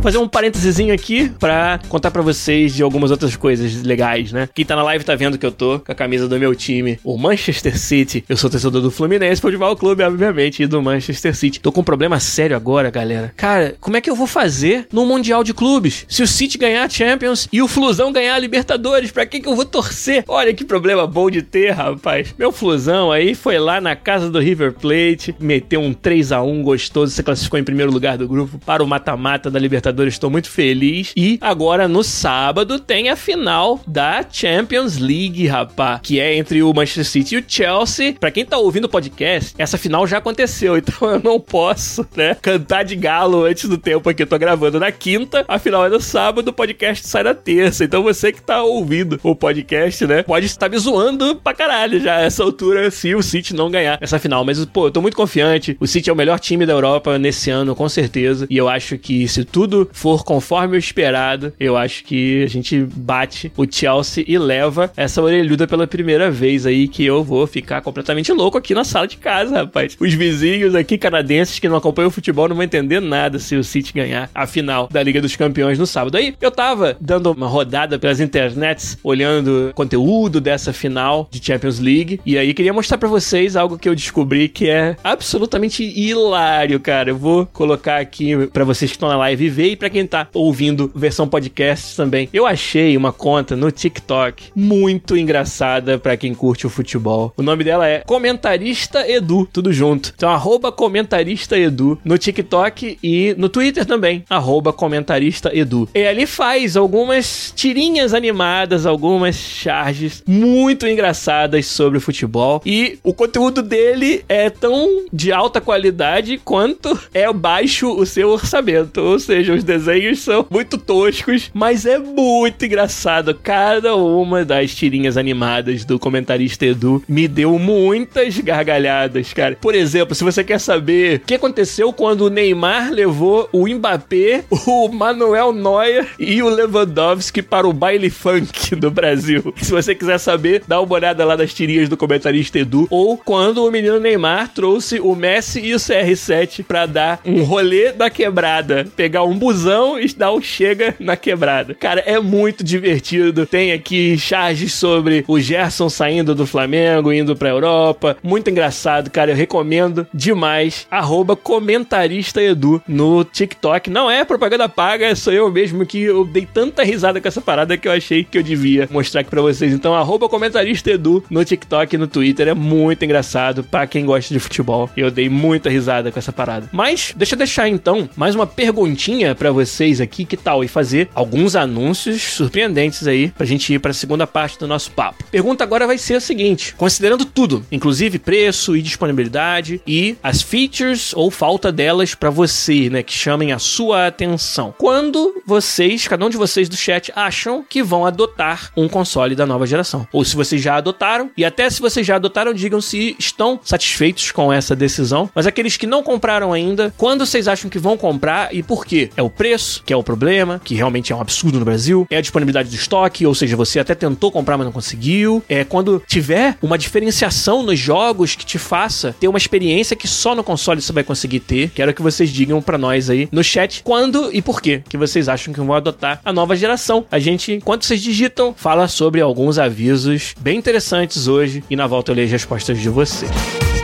Speaker 1: Fazer um parênteses aqui pra contar pra vocês de algumas outras coisas legais, né? Quem tá na live tá vendo que eu tô com a camisa do meu time, o Manchester City. Eu sou torcedor do Fluminense, Futebol Clube, obviamente, e do Manchester City. Tô com um problema sério agora, galera. Cara, como é que eu vou fazer no Mundial de Clubes? Se o City ganhar a Champions e o Flusão ganhar a Libertadores, pra que que eu vou torcer? Olha que problema bom de ter, rapaz. Meu Flusão aí foi lá na casa do River Plate, meteu um 3 a 1 gostoso, se classificou em primeiro lugar do grupo para o mata-mata da Libertadores. Estou muito feliz. E agora no sábado tem a final da Champions League, rapaz, que é entre o Manchester City e o Chelsea. Para quem tá ouvindo o podcast, essa final já aconteceu, então eu não posso, né, cantar de galo antes do tempo aqui. Eu tô gravando na quinta, a final é no sábado, o podcast sai na terça. Então você que tá ouvindo o podcast, né, pode estar me zoando pra caralho já essa altura se o City não ganhar essa final. Mas, pô, eu tô muito confiante. O City é o melhor time da Europa nesse ano, com certeza. E eu acho que se tudo for conforme o esperado, eu acho que a gente bate o Chelsea e leva essa orelhuda pela primeira vez aí, que eu vou ficar completamente louco aqui na sala de casa, rapaz. Os vizinhos aqui canadenses que não acompanham o futebol não vão entender nada se o City ganhar a final da Liga dos Campeões no sábado. Aí eu tava dando uma rodada pelas internets, olhando conteúdo dessa final de Champions League, e aí queria mostrar para vocês algo que eu descobri que é absolutamente hilário, cara. Eu vou colocar aqui para vocês que estão na live ver para quem tá ouvindo versão podcast também. Eu achei uma conta no TikTok muito engraçada para quem curte o futebol. O nome dela é Comentarista Edu, tudo junto. Então, arroba Comentarista Edu no TikTok e no Twitter também, arroba Comentarista Edu. E ali faz algumas tirinhas animadas, algumas charges muito engraçadas sobre o futebol. E o conteúdo dele é tão de alta qualidade quanto é baixo o seu orçamento. Ou seja, os desenhos são muito toscos, mas é muito engraçado. Cada uma das tirinhas animadas do comentarista Edu me deu muitas gargalhadas, cara. Por exemplo, se você quer saber o que aconteceu quando o Neymar levou o Mbappé, o Manuel Neuer e o Lewandowski para o baile funk do Brasil. Se você quiser saber, dá uma olhada lá nas tirinhas do comentarista Edu. Ou quando o menino Neymar trouxe o Messi e o CR7 para dar um rolê da quebrada. Pegar um busão e dar um chega na quebrada. Cara, é muito divertido. Tem aqui charges sobre o Gerson saindo do Flamengo, indo pra Europa. Muito engraçado, cara. Eu recomendo demais. Arroba comentarista Edu no TikTok. Não é propaganda paga, sou eu mesmo que eu dei tanta risada com essa parada que eu achei que eu devia mostrar aqui pra vocês. Então, arroba comentarista Edu no TikTok e no Twitter. É muito engraçado pra quem gosta de futebol. Eu dei muita risada com essa parada. Mas, deixa eu deixar então mais uma perguntinha para vocês aqui. Que tal? E fazer alguns anúncios surpreendentes aí pra gente ir pra segunda parte do nosso papo. Pergunta agora vai ser a seguinte: considerando tudo, inclusive preço e disponibilidade e as features ou falta delas para você, né, que chamem a sua atenção. Quando vocês, cada um de vocês do chat, acham que vão adotar um console da nova geração? Ou se vocês já adotaram, e até se vocês já adotaram, digam se estão satisfeitos com essa decisão. Mas aqueles que não compraram ainda, quando vocês acham que vão comprar e por quê? É o preço, que é o problema, que realmente é um absurdo no Brasil, é a disponibilidade do estoque, ou seja, você até tentou comprar, mas não conseguiu. É quando tiver uma diferenciação nos jogos que te faça ter uma experiência que só no console você vai conseguir ter. Quero que vocês digam para nós aí no chat quando e por quê que vocês acham que vão adotar a nova geração. A gente, enquanto vocês digitam, fala sobre alguns avisos bem interessantes hoje e na volta eu leio as respostas de vocês.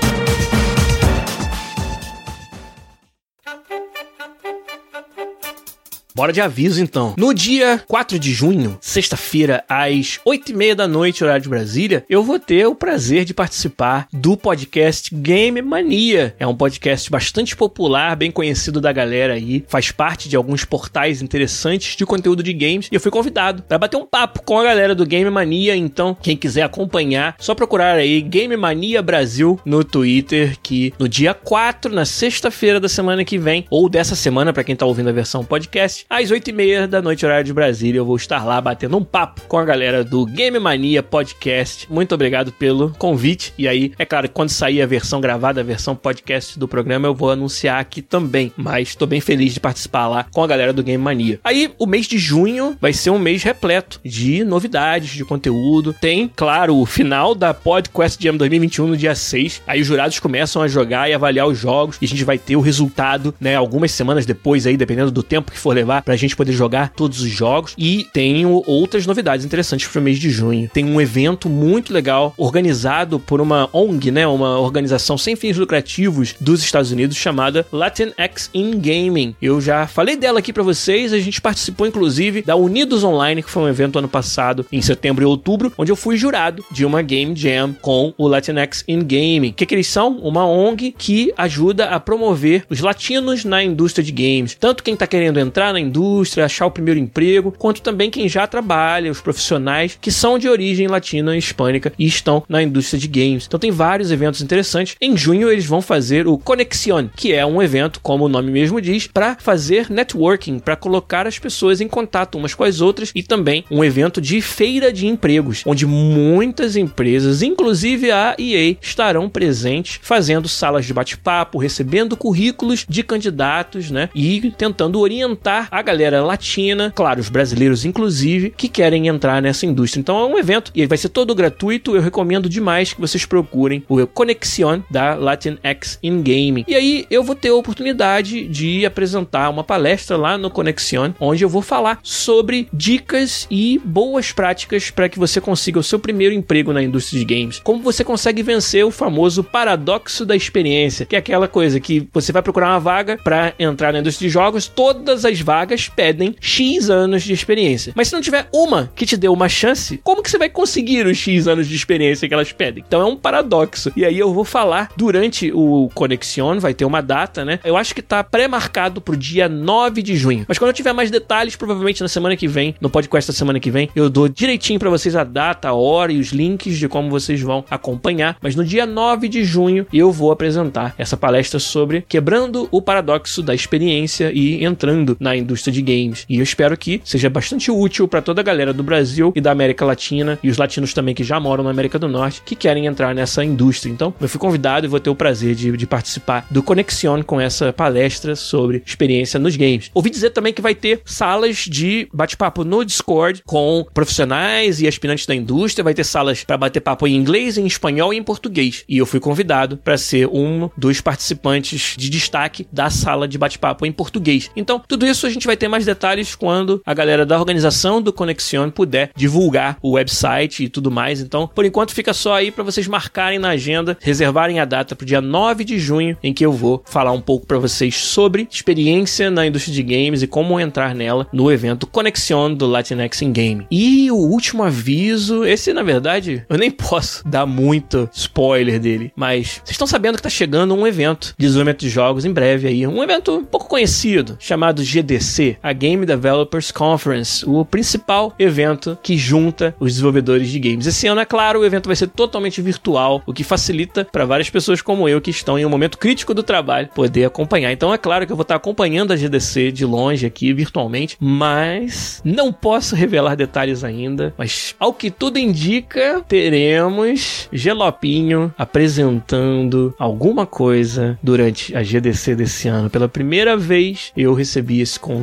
Speaker 1: Bora de aviso então. No dia 4 de junho, sexta-feira, às 8 e meia da noite, horário de Brasília, eu vou ter o prazer de participar do podcast Game Mania. É um podcast bastante popular, bem conhecido da galera aí, faz parte de alguns portais interessantes de conteúdo de games e eu fui convidado para bater um papo com a galera do Game Mania. Então, quem quiser acompanhar, só procurar aí Game Mania Brasil no Twitter, que no dia 4, na sexta-feira da semana que vem, ou dessa semana, para quem tá ouvindo a versão podcast, às 8h30 da noite, horário de Brasília. Eu vou estar lá batendo um papo com a galera do Game Mania Podcast. Muito obrigado pelo convite. E aí, é claro, quando sair a versão gravada, a versão podcast do programa, eu vou anunciar aqui também. Mas estou bem feliz de participar lá com a galera do Game Mania. Aí, o mês de junho vai ser um mês repleto de novidades, de conteúdo. Tem, claro, o final da Podcast Jam 2021 no dia 6. Aí os jurados começam a jogar e avaliar os jogos. E a gente vai ter o resultado, né, algumas semanas depois aí, dependendo do tempo que for levar reservar pra gente poder jogar todos os jogos. E tenho outras novidades interessantes pro mês de junho. Tem um evento muito legal organizado por uma ONG, né? Uma organização sem fins lucrativos dos Estados Unidos chamada Latinx in Gaming. Eu já falei dela aqui para vocês, a gente participou inclusive da Unidos Online, que foi um evento ano passado, em setembro e outubro, onde eu fui jurado de uma Game Jam com o Latinx in Gaming. O que, que eles são? Uma ONG que ajuda a promover os latinos na indústria de games. Tanto quem tá querendo entrar na indústria, achar o primeiro emprego, quanto também quem já trabalha, os profissionais que são de origem latina e hispânica e estão na indústria de games. Então tem vários eventos interessantes. Em junho eles vão fazer o Conexion, que é um evento, como o nome mesmo diz, para fazer networking, para colocar as pessoas em contato umas com as outras e também um evento de feira de empregos, onde muitas empresas, inclusive a EA, estarão presentes fazendo salas de bate-papo, recebendo currículos de candidatos, né? E tentando orientar a galera latina, claro, os brasileiros inclusive, que querem entrar nessa indústria. Então é um evento e vai ser todo gratuito. Eu recomendo demais que vocês procurem o Conexion da Latinx in Gaming. E aí eu vou ter a oportunidade de apresentar uma palestra lá no Conexion, onde eu vou falar sobre dicas e boas práticas para que você consiga o seu primeiro emprego na indústria de games. Como você consegue vencer o famoso paradoxo da experiência, que é aquela coisa que você vai procurar uma vaga para entrar na indústria de jogos, todas as vagas pedem X anos de experiência. Mas se não tiver uma que te dê uma chance, como que você vai conseguir os X anos de experiência que elas pedem? Então é um paradoxo. E aí eu vou falar durante o Conexion, vai ter uma data, né? Eu acho que tá pré-marcado pro dia 9 de junho. Mas quando eu tiver mais detalhes, provavelmente na semana que vem, no podcast da semana que vem, eu dou direitinho para vocês a data, a hora e os links de como vocês vão acompanhar. Mas no dia 9 de junho eu vou apresentar essa palestra sobre quebrando o paradoxo da experiência e entrando na indústria de games. E eu espero que seja bastante útil para toda a galera do Brasil e da América Latina e os latinos também que já moram na América do Norte que querem entrar nessa indústria. Então, eu fui convidado e vou ter o prazer de, de participar do Conexion com essa palestra sobre experiência nos games. Ouvi dizer também que vai ter salas de bate-papo no Discord com profissionais e aspirantes da indústria, vai ter salas para bater papo em inglês, em espanhol e em português. E eu fui convidado para ser um dos participantes de destaque da sala de bate-papo em português. Então, tudo isso a gente vai ter mais detalhes quando a galera da organização do Conexion puder divulgar o website e tudo mais. Então, por enquanto fica só aí para vocês marcarem na agenda, reservarem a data para o dia 9 de junho, em que eu vou falar um pouco para vocês sobre experiência na indústria de games e como entrar nela no evento Conexion do Latinx in Game. E o último aviso, esse na verdade eu nem posso dar muito spoiler dele, mas vocês estão sabendo que tá chegando um evento de desenvolvimento de jogos em breve aí, um evento pouco conhecido, chamado GDC, a Game Developers Conference, o principal evento que junta os desenvolvedores de games. Esse ano, é claro, o evento vai ser totalmente virtual, o que facilita para várias pessoas como eu que estão em um momento crítico do trabalho poder acompanhar. Então é claro que eu vou estar acompanhando a GDC de longe aqui virtualmente, mas não posso revelar detalhes ainda. Mas ao que tudo indica, teremos Gelopinho apresentando alguma coisa durante a GDC desse ano. Pela primeira vez eu recebi esse convite.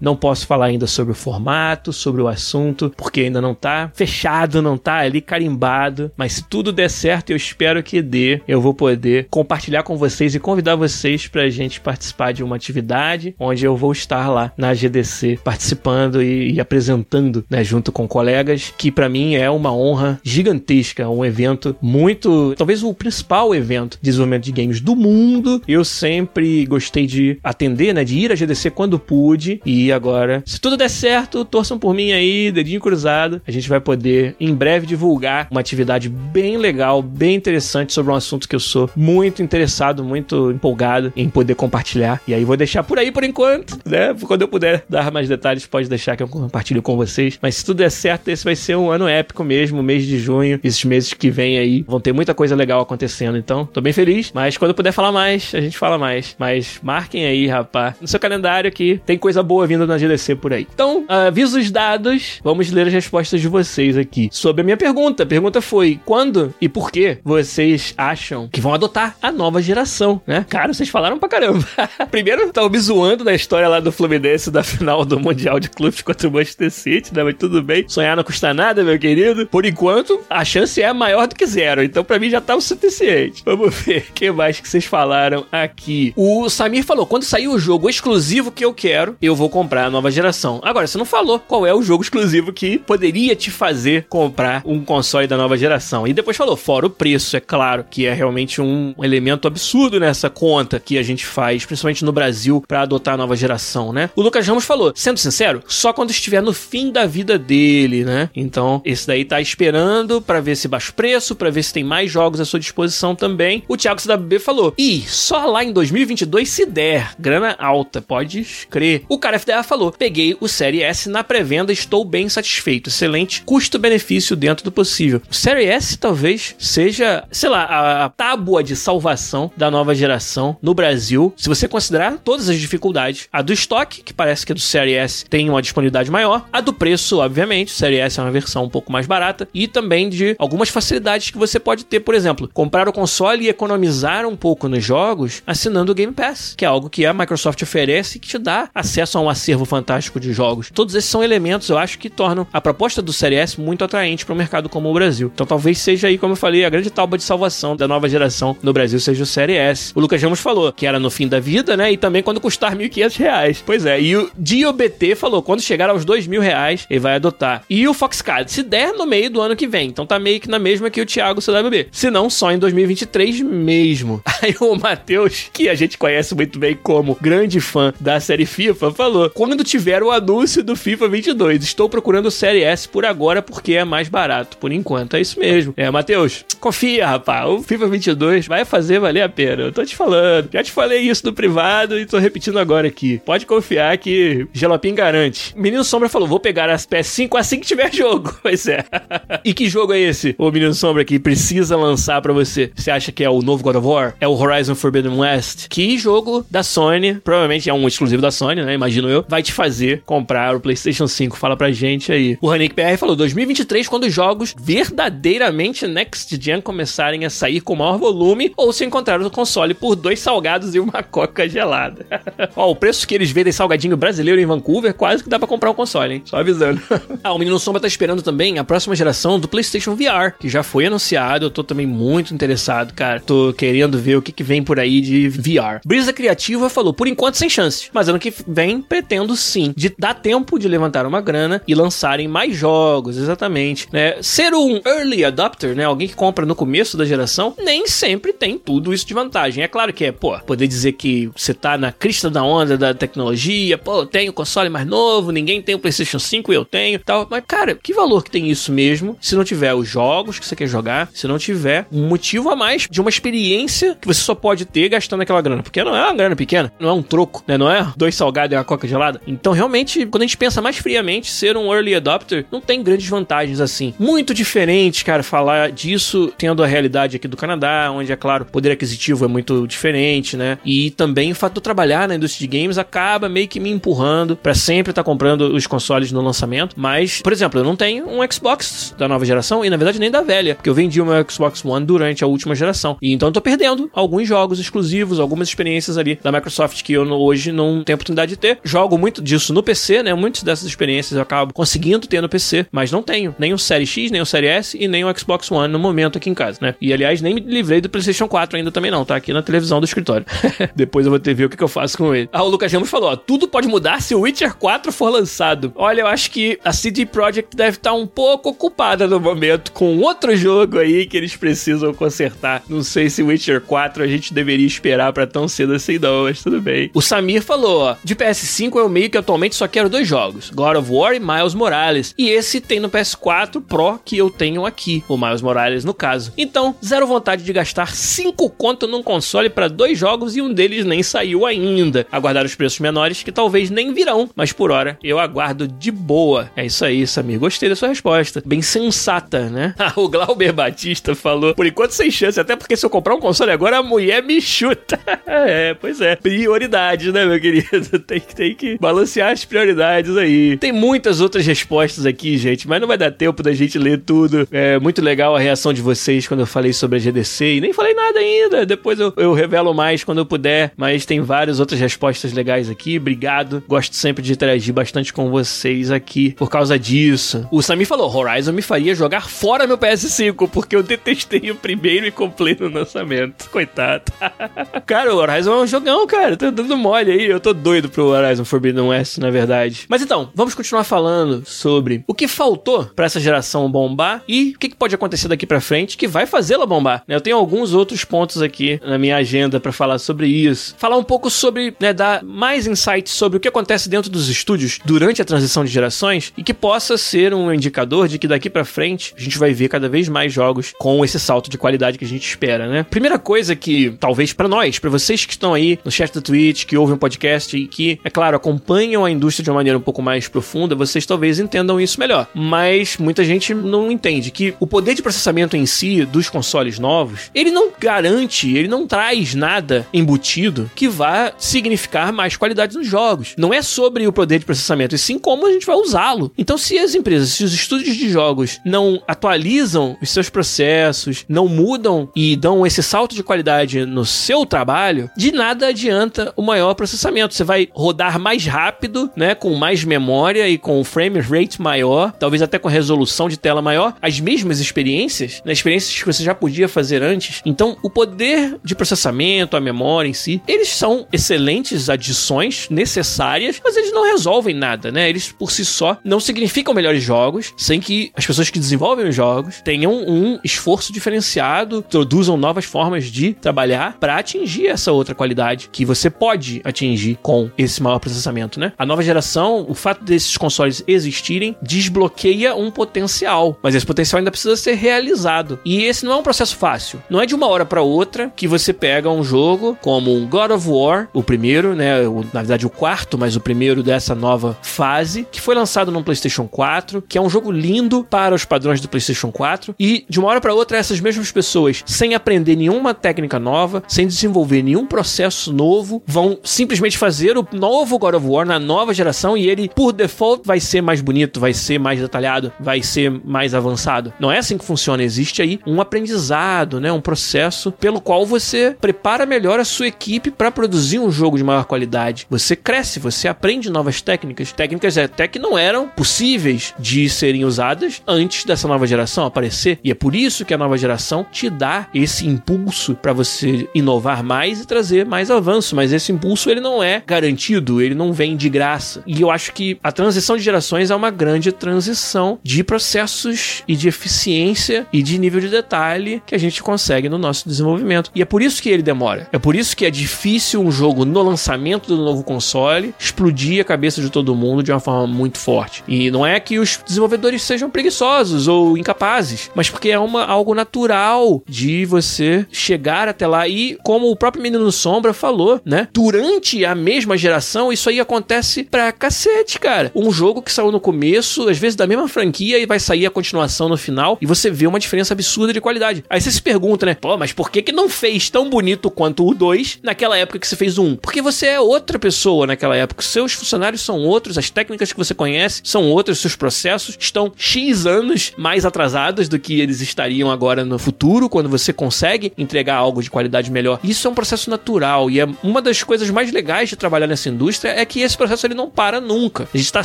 Speaker 1: Não posso falar ainda sobre o formato, sobre o assunto, porque ainda não tá fechado, não tá ali carimbado. Mas se tudo der certo, eu espero que dê, eu vou poder compartilhar com vocês e convidar vocês pra gente participar de uma atividade onde eu vou estar lá na GDC participando e, e apresentando, né, junto com colegas, que para mim é uma honra gigantesca, um evento muito, talvez o principal evento de desenvolvimento de games do mundo. Eu sempre gostei de atender, né, de ir à GDC quando pude e agora, se tudo der certo, torçam por mim aí, dedinho cruzado, a gente vai poder em breve divulgar uma atividade bem legal, bem interessante sobre um assunto que eu sou muito interessado, muito empolgado em poder compartilhar. E aí vou deixar por aí por enquanto, né? Quando eu puder dar mais detalhes, pode deixar que eu compartilho com vocês. Mas se tudo der certo, esse vai ser um ano épico mesmo, mês de junho. Esses meses que vem aí vão ter muita coisa legal acontecendo. Então, tô bem feliz. Mas quando eu puder falar mais, a gente fala mais. Mas marquem aí, rapaz, no seu calendário que tem coisa boa vindo na GDC por aí. Então, avisos dados, vamos ler as respostas de vocês aqui sobre a minha pergunta. A pergunta foi: quando e por que vocês acham que vão adotar a nova geração, né? Cara, vocês falaram pra caramba. Primeiro, tava me zoando na história lá do Fluminense da final do Mundial de Clubes contra o Manchester City, né? Mas tudo bem. Sonhar não custa nada, meu querido. Por enquanto, a chance é maior do que zero. Então, pra mim, já tá o suficiente. Vamos ver o que mais que vocês falaram aqui. O Samir falou: quando sair o jogo exclusivo que eu quero, sincero, eu vou comprar a nova geração. Agora, você não falou qual é o jogo exclusivo que poderia te fazer comprar um console da nova geração. E depois falou, fora o preço, é claro, que é realmente um elemento absurdo nessa conta que a gente faz, principalmente no Brasil, para adotar a nova geração, né? O Lucas Ramos falou, sendo sincero, só quando estiver no fim da vida dele, né? Então, esse daí tá esperando para ver se baixa o preço, para ver se tem mais jogos à sua disposição também. O Thiago CWB falou, e só lá em 2022 se der, grana alta, pode crer. O cara FDA falou, peguei o Série S na pré-venda, estou bem satisfeito, excelente custo-benefício dentro do possível. O Série S talvez seja, sei lá, a, a tábua de salvação da nova geração no Brasil, se você considerar todas as dificuldades. A do estoque, que parece que a do Série S tem uma disponibilidade maior, a do preço, obviamente, o Série S é uma versão um pouco mais barata, e também de algumas facilidades que você pode ter, por exemplo, comprar o console e economizar um pouco nos jogos assinando o Game Pass, que é algo que a Microsoft oferece e que te dá acesso a um acervo fantástico de jogos. Todos esses são elementos, eu acho, que tornam a proposta do Série S muito atraente para um mercado como o Brasil. Então talvez seja aí, como eu falei, a grande tábua de salvação da nova geração no Brasil seja o Série S. O Lucas Ramos falou que era no fim da vida, né? E também quando custar R$ 1.500. Pois é, e o DioBT falou quando chegar aos R$ mil reais, ele vai adotar. E o Foxcard, se der no meio do ano que vem. Então tá meio que na mesma que o Thiago CWB. Se não, só em 2023 mesmo. Aí o Matheus, que a gente conhece muito bem como grande fã da série FIFA, falou: quando tiver o anúncio do FIFA 22, estou procurando o Série S por agora porque é mais barato, por enquanto. É isso mesmo. É, Matheus, confia, rapaz. O FIFA 22 vai fazer valer a pena. Eu tô te falando. Já te falei isso no privado e tô repetindo agora aqui. Pode confiar que Gelopim garante. Menino Sombra falou: vou pegar as PS5 assim que tiver jogo. Pois é. e que jogo é esse, o Menino Sombra, que precisa lançar para você? Você acha que é o novo God of War? É o Horizon Forbidden West? Que jogo da Sony, provavelmente é um exclusivo da Sony, né? Imagino eu, vai te fazer comprar o PlayStation 5? Fala pra gente aí. O Hanik PR falou: 2023, quando os jogos verdadeiramente next gen começarem a sair com maior volume ou se encontrar no console por dois salgados e uma coca gelada. Ó, o preço que eles vendem salgadinho brasileiro em Vancouver, quase que dá pra comprar um console, hein? Só avisando. ah, o Menino Sombra tá esperando também a próxima geração do PlayStation VR, que já foi anunciado. Eu tô também muito interessado, cara. Tô querendo ver o que, que vem por aí de VR. Brisa Criativa falou: por enquanto sem chance, mas ano que vem pretendo sim, de dar tempo de levantar uma grana e lançarem mais jogos, exatamente, né? Ser um early adopter, né? Alguém que compra no começo da geração, nem sempre tem tudo isso de vantagem. É claro que é, pô, poder dizer que você tá na crista da onda da tecnologia, pô, eu tenho console mais novo, ninguém tem o PlayStation 5 e eu tenho, tal. Mas, cara, que valor que tem isso mesmo se não tiver os jogos que você quer jogar, se não tiver um motivo a mais de uma experiência que você só pode ter gastando aquela grana? Porque não é uma grana pequena, não é um troco, né? Não é dois salgados e uma coca gelada. Então, realmente, quando a gente pensa mais friamente, ser um early adopter não tem grandes vantagens assim. Muito diferente, cara, falar disso tendo a realidade aqui do Canadá, onde, é claro, o poder aquisitivo é muito diferente, né? E também o fato de eu trabalhar na indústria de games acaba meio que me empurrando para sempre estar tá comprando os consoles no lançamento. Mas, por exemplo, eu não tenho um Xbox da nova geração e, na verdade, nem da velha, porque eu vendi o meu Xbox One durante a última geração. E então eu tô perdendo alguns jogos exclusivos, algumas experiências ali da Microsoft que eu hoje não tenho oportunidade de ter. Jogo muito disso no PC, né? Muitas dessas experiências eu acabo conseguindo ter no PC, mas não tenho nem o Série X, nem o Série S e nem o Xbox One no momento aqui em casa, né? E aliás, nem me livrei do PlayStation 4 ainda também não, tá aqui na televisão do escritório. Depois eu vou ter ver o que, eu faço com ele. Ah, o Lucas Ramos falou: ó, tudo pode mudar se o Witcher 4 for lançado. Olha, eu acho que a CD Projekt deve estar um pouco ocupada no momento com outro jogo aí que eles precisam consertar. Não sei se Witcher 4 a gente deveria esperar para tão cedo assim, não, mas tudo bem. O Samir falou: ó, de PS5 eu meio que atualmente só quero dois jogos: God of War e Miles Morales. E esse tem no PS4 Pro que eu tenho aqui, o Miles Morales no caso. Então, zero vontade de gastar 5 conto num console para dois jogos e um deles nem saiu ainda. Aguardar os preços menores que talvez nem virão, mas por hora eu aguardo de boa. É isso aí, Samir. Gostei da sua resposta. Bem sensata, né? o Glauber Batista falou: por enquanto sem chance, até porque se eu comprar um console agora a mulher me chuta. é, pois é. Prioridades, né, meu querido? Tem, tem que balancear as prioridades aí. Tem muitas outras respostas aqui, gente, mas não vai dar tempo da gente ler tudo. É muito legal a reação de vocês quando eu falei sobre a GDC e nem falei nada ainda. Depois eu, eu revelo mais quando eu puder, mas tem várias outras respostas legais aqui. Obrigado. Gosto sempre de interagir bastante com vocês aqui por causa disso. O Sami falou: Horizon me faria jogar fora meu PS5 porque eu detestei o primeiro e comprei no lançamento. Coitado. cara, o Horizon é um jogão, cara. Tô dando mole aí. Eu tô doido pro Horizon Forbidden West, na verdade. Mas então, vamos continuar falando sobre o que faltou para essa geração bombar e o que, pode acontecer daqui para frente que vai fazê-la bombar. Né? Eu tenho alguns outros pontos aqui na minha agenda para falar sobre isso. Falar um pouco sobre, né, dar mais insights sobre o que acontece dentro dos estúdios durante a transição de gerações e que possa ser um indicador de que daqui para frente a gente vai ver cada vez mais jogos com esse salto de qualidade que a gente espera, né? Primeira coisa que talvez para nós, para vocês que estão aí no chat da Twitch, que ouvem o um podcast e que, é claro, acompanham a indústria de uma maneira um pouco mais profunda, vocês talvez entendam isso melhor. Mas muita gente não entende que o poder de processamento em si dos consoles novos, ele não garante, ele não traz nada embutido que vá significar mais qualidade nos jogos. Não é sobre o poder de processamento, e sim como a gente vai usá-lo. Então, se as empresas, se os estúdios de jogos não atualizam os seus processos, não mudam e dão esse salto de qualidade no seu trabalho, de nada adianta o maior processamento. Você vai rodar mais rápido, né, com mais memória e com frame rate maior, talvez até com resolução de tela maior, as mesmas experiências, né, experiências que você já podia fazer antes. Então, o poder de processamento, a memória em si, eles são excelentes adições necessárias, mas eles não resolvem nada, né? Eles por si só não significam melhores jogos, sem que as pessoas que desenvolvem os jogos tenham um esforço diferenciado, introduzam novas formas de trabalhar para atingir essa outra qualidade que você pode atingir com esse maior processamento, né? A nova geração, o fato desses consoles existirem, desbloqueia um potencial, mas esse potencial ainda precisa ser realizado. E esse não é um processo fácil. Não é de uma hora para outra que você pega um jogo como um God of War, o primeiro, né? O, na verdade, o quarto, mas o primeiro dessa nova fase, que foi lançado no PlayStation 4, que é um jogo lindo para os padrões do PlayStation 4. E de uma hora para outra, essas mesmas pessoas, sem aprender nenhuma técnica nova, sem desenvolver nenhum processo novo, vão simplesmente fazer o novo God of War na nova geração e ele, por default, vai ser mais bonito, vai ser mais detalhado, vai ser mais avançado. Não é assim que funciona. Existe aí um aprendizado, né? Um processo pelo qual você prepara melhor a sua equipe para produzir um jogo de maior qualidade. Você cresce, você aprende novas técnicas, técnicas até que não eram possíveis de serem usadas antes dessa nova geração aparecer. E é por isso que a nova geração te dá esse impulso para você inovar mais e trazer mais avanço. Mas esse impulso ele não é garantido, ele não vem de graça. E eu acho que a transição de gerações é uma grande transição de processos e de eficiência e de nível de detalhe que a gente consegue no nosso desenvolvimento. E é por isso que ele demora. É por isso que é difícil um jogo no lançamento do novo console explodir a cabeça de todo mundo de uma forma muito forte. E não é que os desenvolvedores sejam preguiçosos ou incapazes, mas porque é uma, algo natural de você chegar até lá. E como o próprio Menino Sombra falou, né? Durante a mesma geração, isso aí acontece pra cacete, cara. Um jogo que saiu no começo, às vezes da mesma franquia, e vai sair a continuação no final, e você vê uma diferença absurda de qualidade. Aí você se pergunta, né? Pô, mas por que que não fez tão bonito quanto o 2 naquela época que você fez o 1? Porque você é outra pessoa naquela época. Seus funcionários são outros, as técnicas que você conhece são outras, seus processos estão X anos mais atrasados do que eles estariam agora no futuro, quando você consegue entregar algo de qualidade melhor. Isso é um processo natural e é uma das coisas mais legais de trabalhar nessa indústria é que esse processo ele não para nunca. A gente está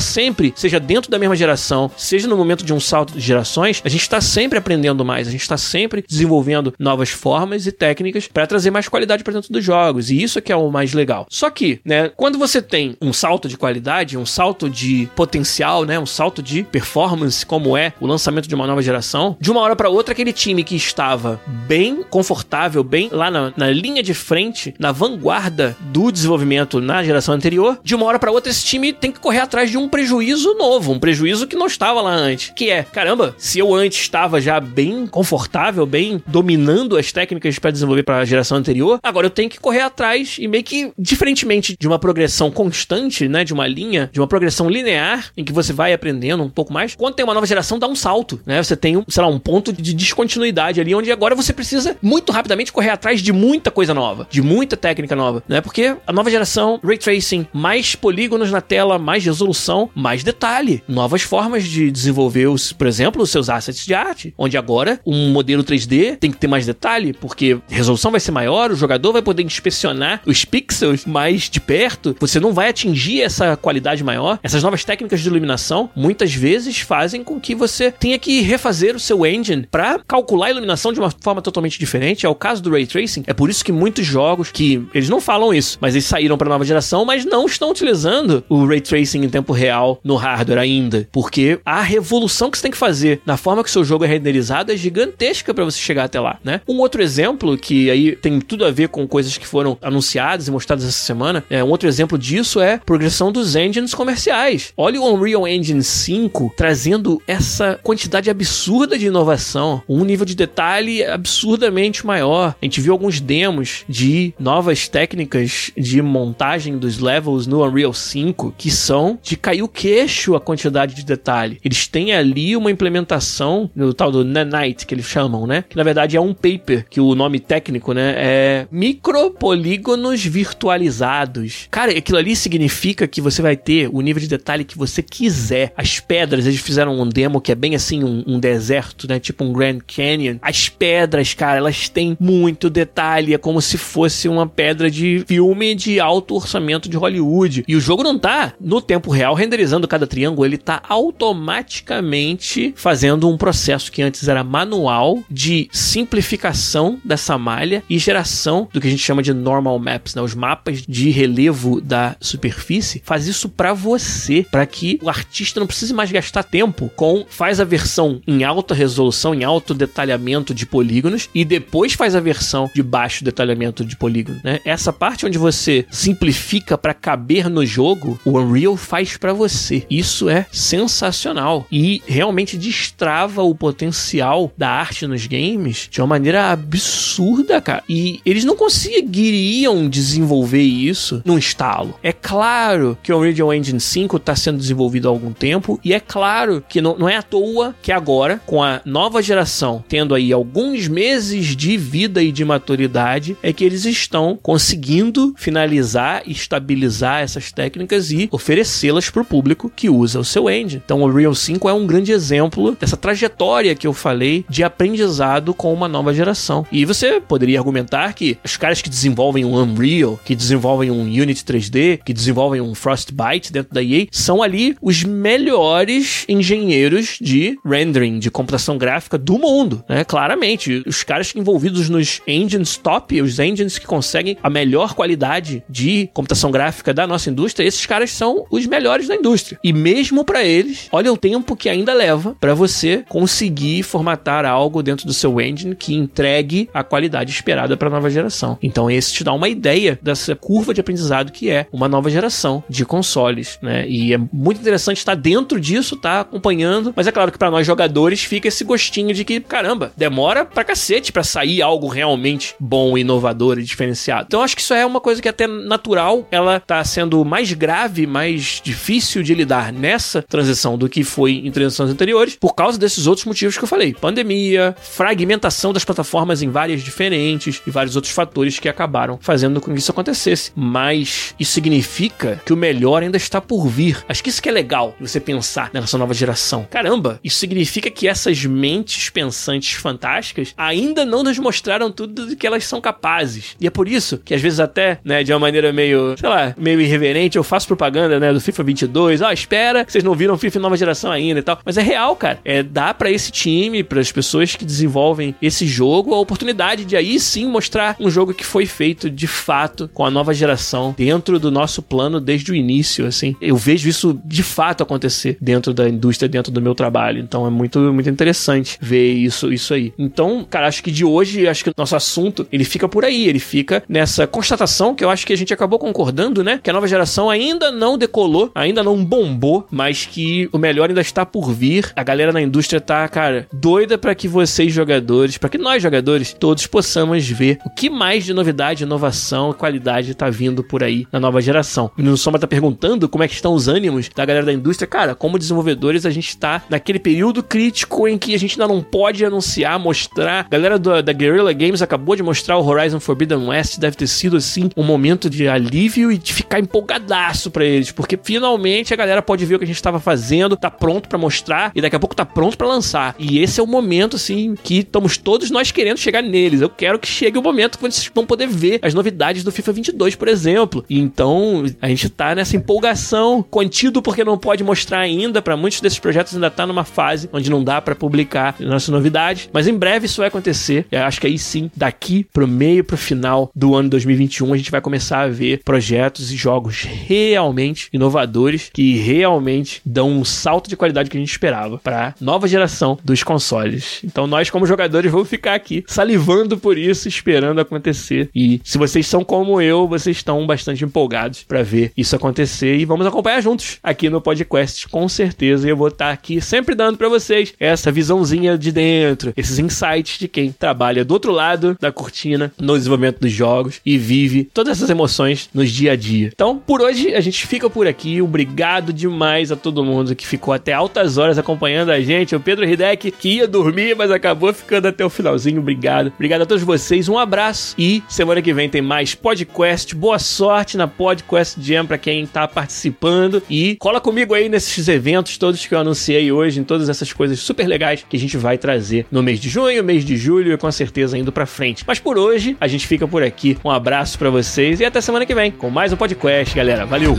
Speaker 1: sempre, seja dentro da mesma geração, seja no momento de um salto de gerações, a gente está sempre aprendendo mais, a gente está sempre desenvolvendo novas formas e técnicas para trazer mais qualidade para dentro dos jogos. E isso é que é o mais legal. Só que, né, quando você tem um salto de qualidade, um salto de potencial, né, um salto de performance, como é o lançamento de uma nova geração, de uma hora para outra aquele time que estava bem confortável, bem lá na, na linha de frente, na vanguarda do desenvolvimento na geração anterior, de uma hora para outra esse time tem que correr atrás de um prejuízo novo, um prejuízo que não estava lá antes, que é, caramba, se eu antes estava já bem confortável, bem dominando as técnicas para desenvolver para a geração anterior, agora eu tenho que correr atrás e meio que diferentemente de uma progressão constante, né, de uma linha, de uma progressão linear em que você vai aprendendo um pouco mais, quando tem uma nova geração dá um salto, né? Você tem, sei lá, um ponto de descontinuidade ali onde agora você precisa muito rapidamente correr atrás de muita coisa nova, de muita técnica nova, né? Porque a nova geração, ray tracing, mais polígonos na tela, mais resolução, mais detalhe, novas formas de desenvolver os, por exemplo, os seus assets de arte, onde agora um modelo 3D tem que ter mais detalhe, porque a resolução vai ser maior, o jogador vai poder inspecionar os pixels mais de perto, você não vai atingir essa qualidade maior. Essas novas técnicas de iluminação muitas vezes fazem com que você tenha que refazer o seu engine para calcular a iluminação de uma forma totalmente diferente. É o caso do ray tracing. É por isso que muitos jogos que eles não falam isso, mas eles saíram para nova geração mas não estão utilizando o ray tracing em tempo real no hardware ainda, porque a revolução que você tem que fazer na forma que o seu jogo é renderizado é gigantesca para você chegar até lá, né? Um outro exemplo que aí tem tudo a ver com coisas que foram anunciadas e mostradas essa semana, é um outro exemplo disso é a progressão dos engines comerciais. Olha o Unreal Engine 5 trazendo essa quantidade absurda de inovação, um nível de detalhe absurdamente maior. A gente viu alguns demos de novas técnicas de montagem dos levels no Unreal 5 que são de cair o queixo a quantidade de detalhe. Eles têm ali uma implementação no tal do Nanite que eles chamam, né? Que na verdade é um paper que o nome técnico, né, é micropolígonos virtualizados. Cara, aquilo ali significa que você vai ter o nível de detalhe que você quiser. As pedras, eles fizeram um demo que é bem assim um, um deserto, né? Tipo um Grand Canyon. As pedras, cara, elas têm muito detalhe, é como se fosse uma pedra de filme de alto orçamento de Hollywood. E o jogo não tá no tempo real renderizando cada triângulo, ele tá automaticamente fazendo um processo que antes era manual de simplificação dessa malha e geração do que a gente chama de normal maps, né? Os mapas de relevo da superfície. Faz isso para você, para que o artista não precise mais gastar tempo com faz a versão em alta resolução, em alto detalhamento de polígonos e depois faz a versão de baixo detalhamento de polígono, né? Essa parte onde você simplifica para caber no jogo, o Unreal faz para você. Isso é sensacional e realmente destrava o potencial da arte nos games de uma maneira absurda, cara. E eles não conseguiriam desenvolver isso num estalo. É claro que o Unreal Engine 5 está sendo desenvolvido há algum tempo e é claro que não, não é à toa que agora, com a nova geração tendo aí alguns meses de vida e de maturidade, é que eles estão conseguindo finalizar estabilizar essas técnicas e oferecê-las para o público que usa o seu engine. Então, o Unreal 5 é um grande exemplo dessa trajetória que eu falei de aprendizado com uma nova geração. E você poderia argumentar que os caras que desenvolvem um Unreal, que desenvolvem um Unity 3D, que desenvolvem um Frostbite dentro da EA, são ali os melhores engenheiros de rendering, de computação gráfica do mundo, né? Claramente, os caras envolvidos nos engines top, os engines que conseguem a melhor qualidade de computação gráfica da nossa indústria, esses caras são os melhores da indústria. E mesmo para eles, olha o tempo que ainda leva para você conseguir formatar algo dentro do seu engine que entregue a qualidade esperada para a nova geração. Então, esse te dá uma ideia dessa curva de aprendizado que é uma nova geração de consoles, né? E é muito interessante estar dentro disso, estar tá acompanhando, mas é claro que para nós jogadores fica esse gostinho de que, caramba, demora pra cacete para sair algo realmente bom, inovador e diferenciado. Então, acho que isso é uma coisa que é até natural, ela tá sendo mais grave, mais difícil de lidar nessa transição do que foi em transições anteriores, por causa desses outros motivos que eu falei: pandemia, fragmentação das plataformas em várias diferentes e vários outros fatores que acabaram fazendo com que isso acontecesse. Mas isso significa que o melhor ainda está por vir. Acho que isso que é legal você pensar nessa nova geração. Caramba, isso significa que essas mentes pensantes fantásticas ainda não nos mostraram tudo do que elas são capazes. E é por isso que às vezes até, né, de uma maneira meio, sei lá, meio irreverente, eu faço propaganda, né, do FIFA 22. Ó, oh, espera, vocês não viram FIFA nova geração ainda e tal. Mas é real, cara. É dar para esse time, para as pessoas que desenvolvem esse jogo, a oportunidade de aí sim mostrar um jogo que foi feito de fato com a nova geração dentro do nosso plano desde o início, assim. Eu vejo isso de fato acontecer dentro da indústria, dentro do meu trabalho. Então é muito, muito interessante ver isso, isso aí. Então, cara, acho que de hoje, acho que o nosso assunto, ele fica por aí, ele fica nessa constatação que eu acho que a gente acabou concordando, né? Que a nova geração ainda não decolou, ainda não bombou, mas que o melhor ainda está por vir. A galera na indústria tá, cara, doida para que vocês jogadores, para que nós jogadores todos possamos ver o que mais de novidade, inovação e qualidade tá vindo por aí na nova geração. O Menino Sombra tá perguntando como é que estão os ânimos da galera da indústria. Cara, como desenvolvedores, a gente tá naquele período crítico em que a gente ainda não pode anunciar, mostrar. A galera do, da Guerrilla Games acabou de mostrar o Horizon Forbidden West. Deve ter sido, assim, um momento de alívio e de ficar empolgadaço para eles, porque finalmente a galera pode ver o que a gente estava fazendo, tá pronto para mostrar e daqui a pouco tá pronto para lançar. E esse é o momento, assim, que estamos todos nós querendo chegar neles. Eu quero que chegue o momento que vocês vão poder ver as novidades do FIFA 22, por exemplo. E então a gente tá nessa empolgação, contido porque não pode mostrar ainda, para muitos desses projetos ainda tá numa fase onde não dá para publicar nossas novidades, mas em breve isso vai acontecer. Eu acho que aí sim, daqui pro meio pro final do ano 2021, a gente vai começar a ver projetos projetos e jogos realmente inovadores que realmente dão um salto de qualidade que a gente esperava para nova geração dos consoles. Então nós como jogadores vamos ficar aqui salivando por isso, esperando acontecer. E se vocês são como eu, vocês estão bastante empolgados para ver isso acontecer e vamos acompanhar juntos aqui no podcast, com certeza. E eu vou estar aqui sempre dando para vocês essa visãozinha de dentro, esses insights de quem trabalha do outro lado da cortina no desenvolvimento dos jogos e vive todas essas emoções nos dia a dia. Então, por hoje a gente fica por aqui. Obrigado demais a todo mundo que ficou até altas horas acompanhando a gente. O Pedro Hidek que ia dormir, mas acabou ficando até o finalzinho. Obrigado. Obrigado a todos vocês. Um abraço e semana que vem tem mais podcast. Boa sorte na Podcast Jam para quem tá participando e cola comigo aí nesses eventos todos que eu anunciei hoje, em todas essas coisas super legais que a gente vai trazer no mês de junho, mês de julho e com certeza indo para frente. Mas por hoje a gente fica por aqui. Um abraço para vocês e até semana que vem com mais um podcast, galera. Valeu.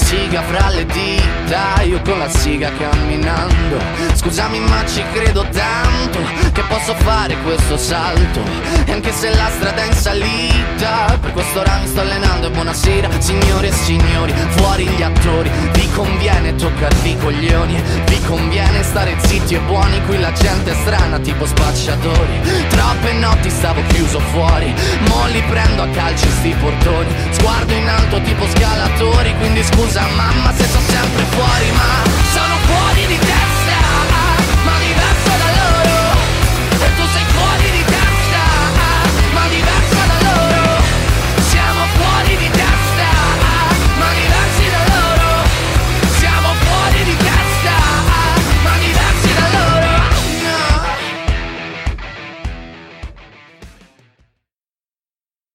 Speaker 2: Siga fra le dita, io con la siga camminando. Scusami ma ci credo tanto che posso fare questo salto, e anche se la strada è in salita, per questo ora mi sto allenando. E buonasera signore e signori, fuori gli attori, vi conviene toccarvi i coglioni, vi conviene stare zitti e buoni, qui la gente è strana tipo spacciatori, troppe notti stavo chiuso fuori, mo li prendo a calci sti portoni, sguardo in alto tipo scalatori, quindi scusa mamma se sono sempre fuori, ma sono fuori di testa,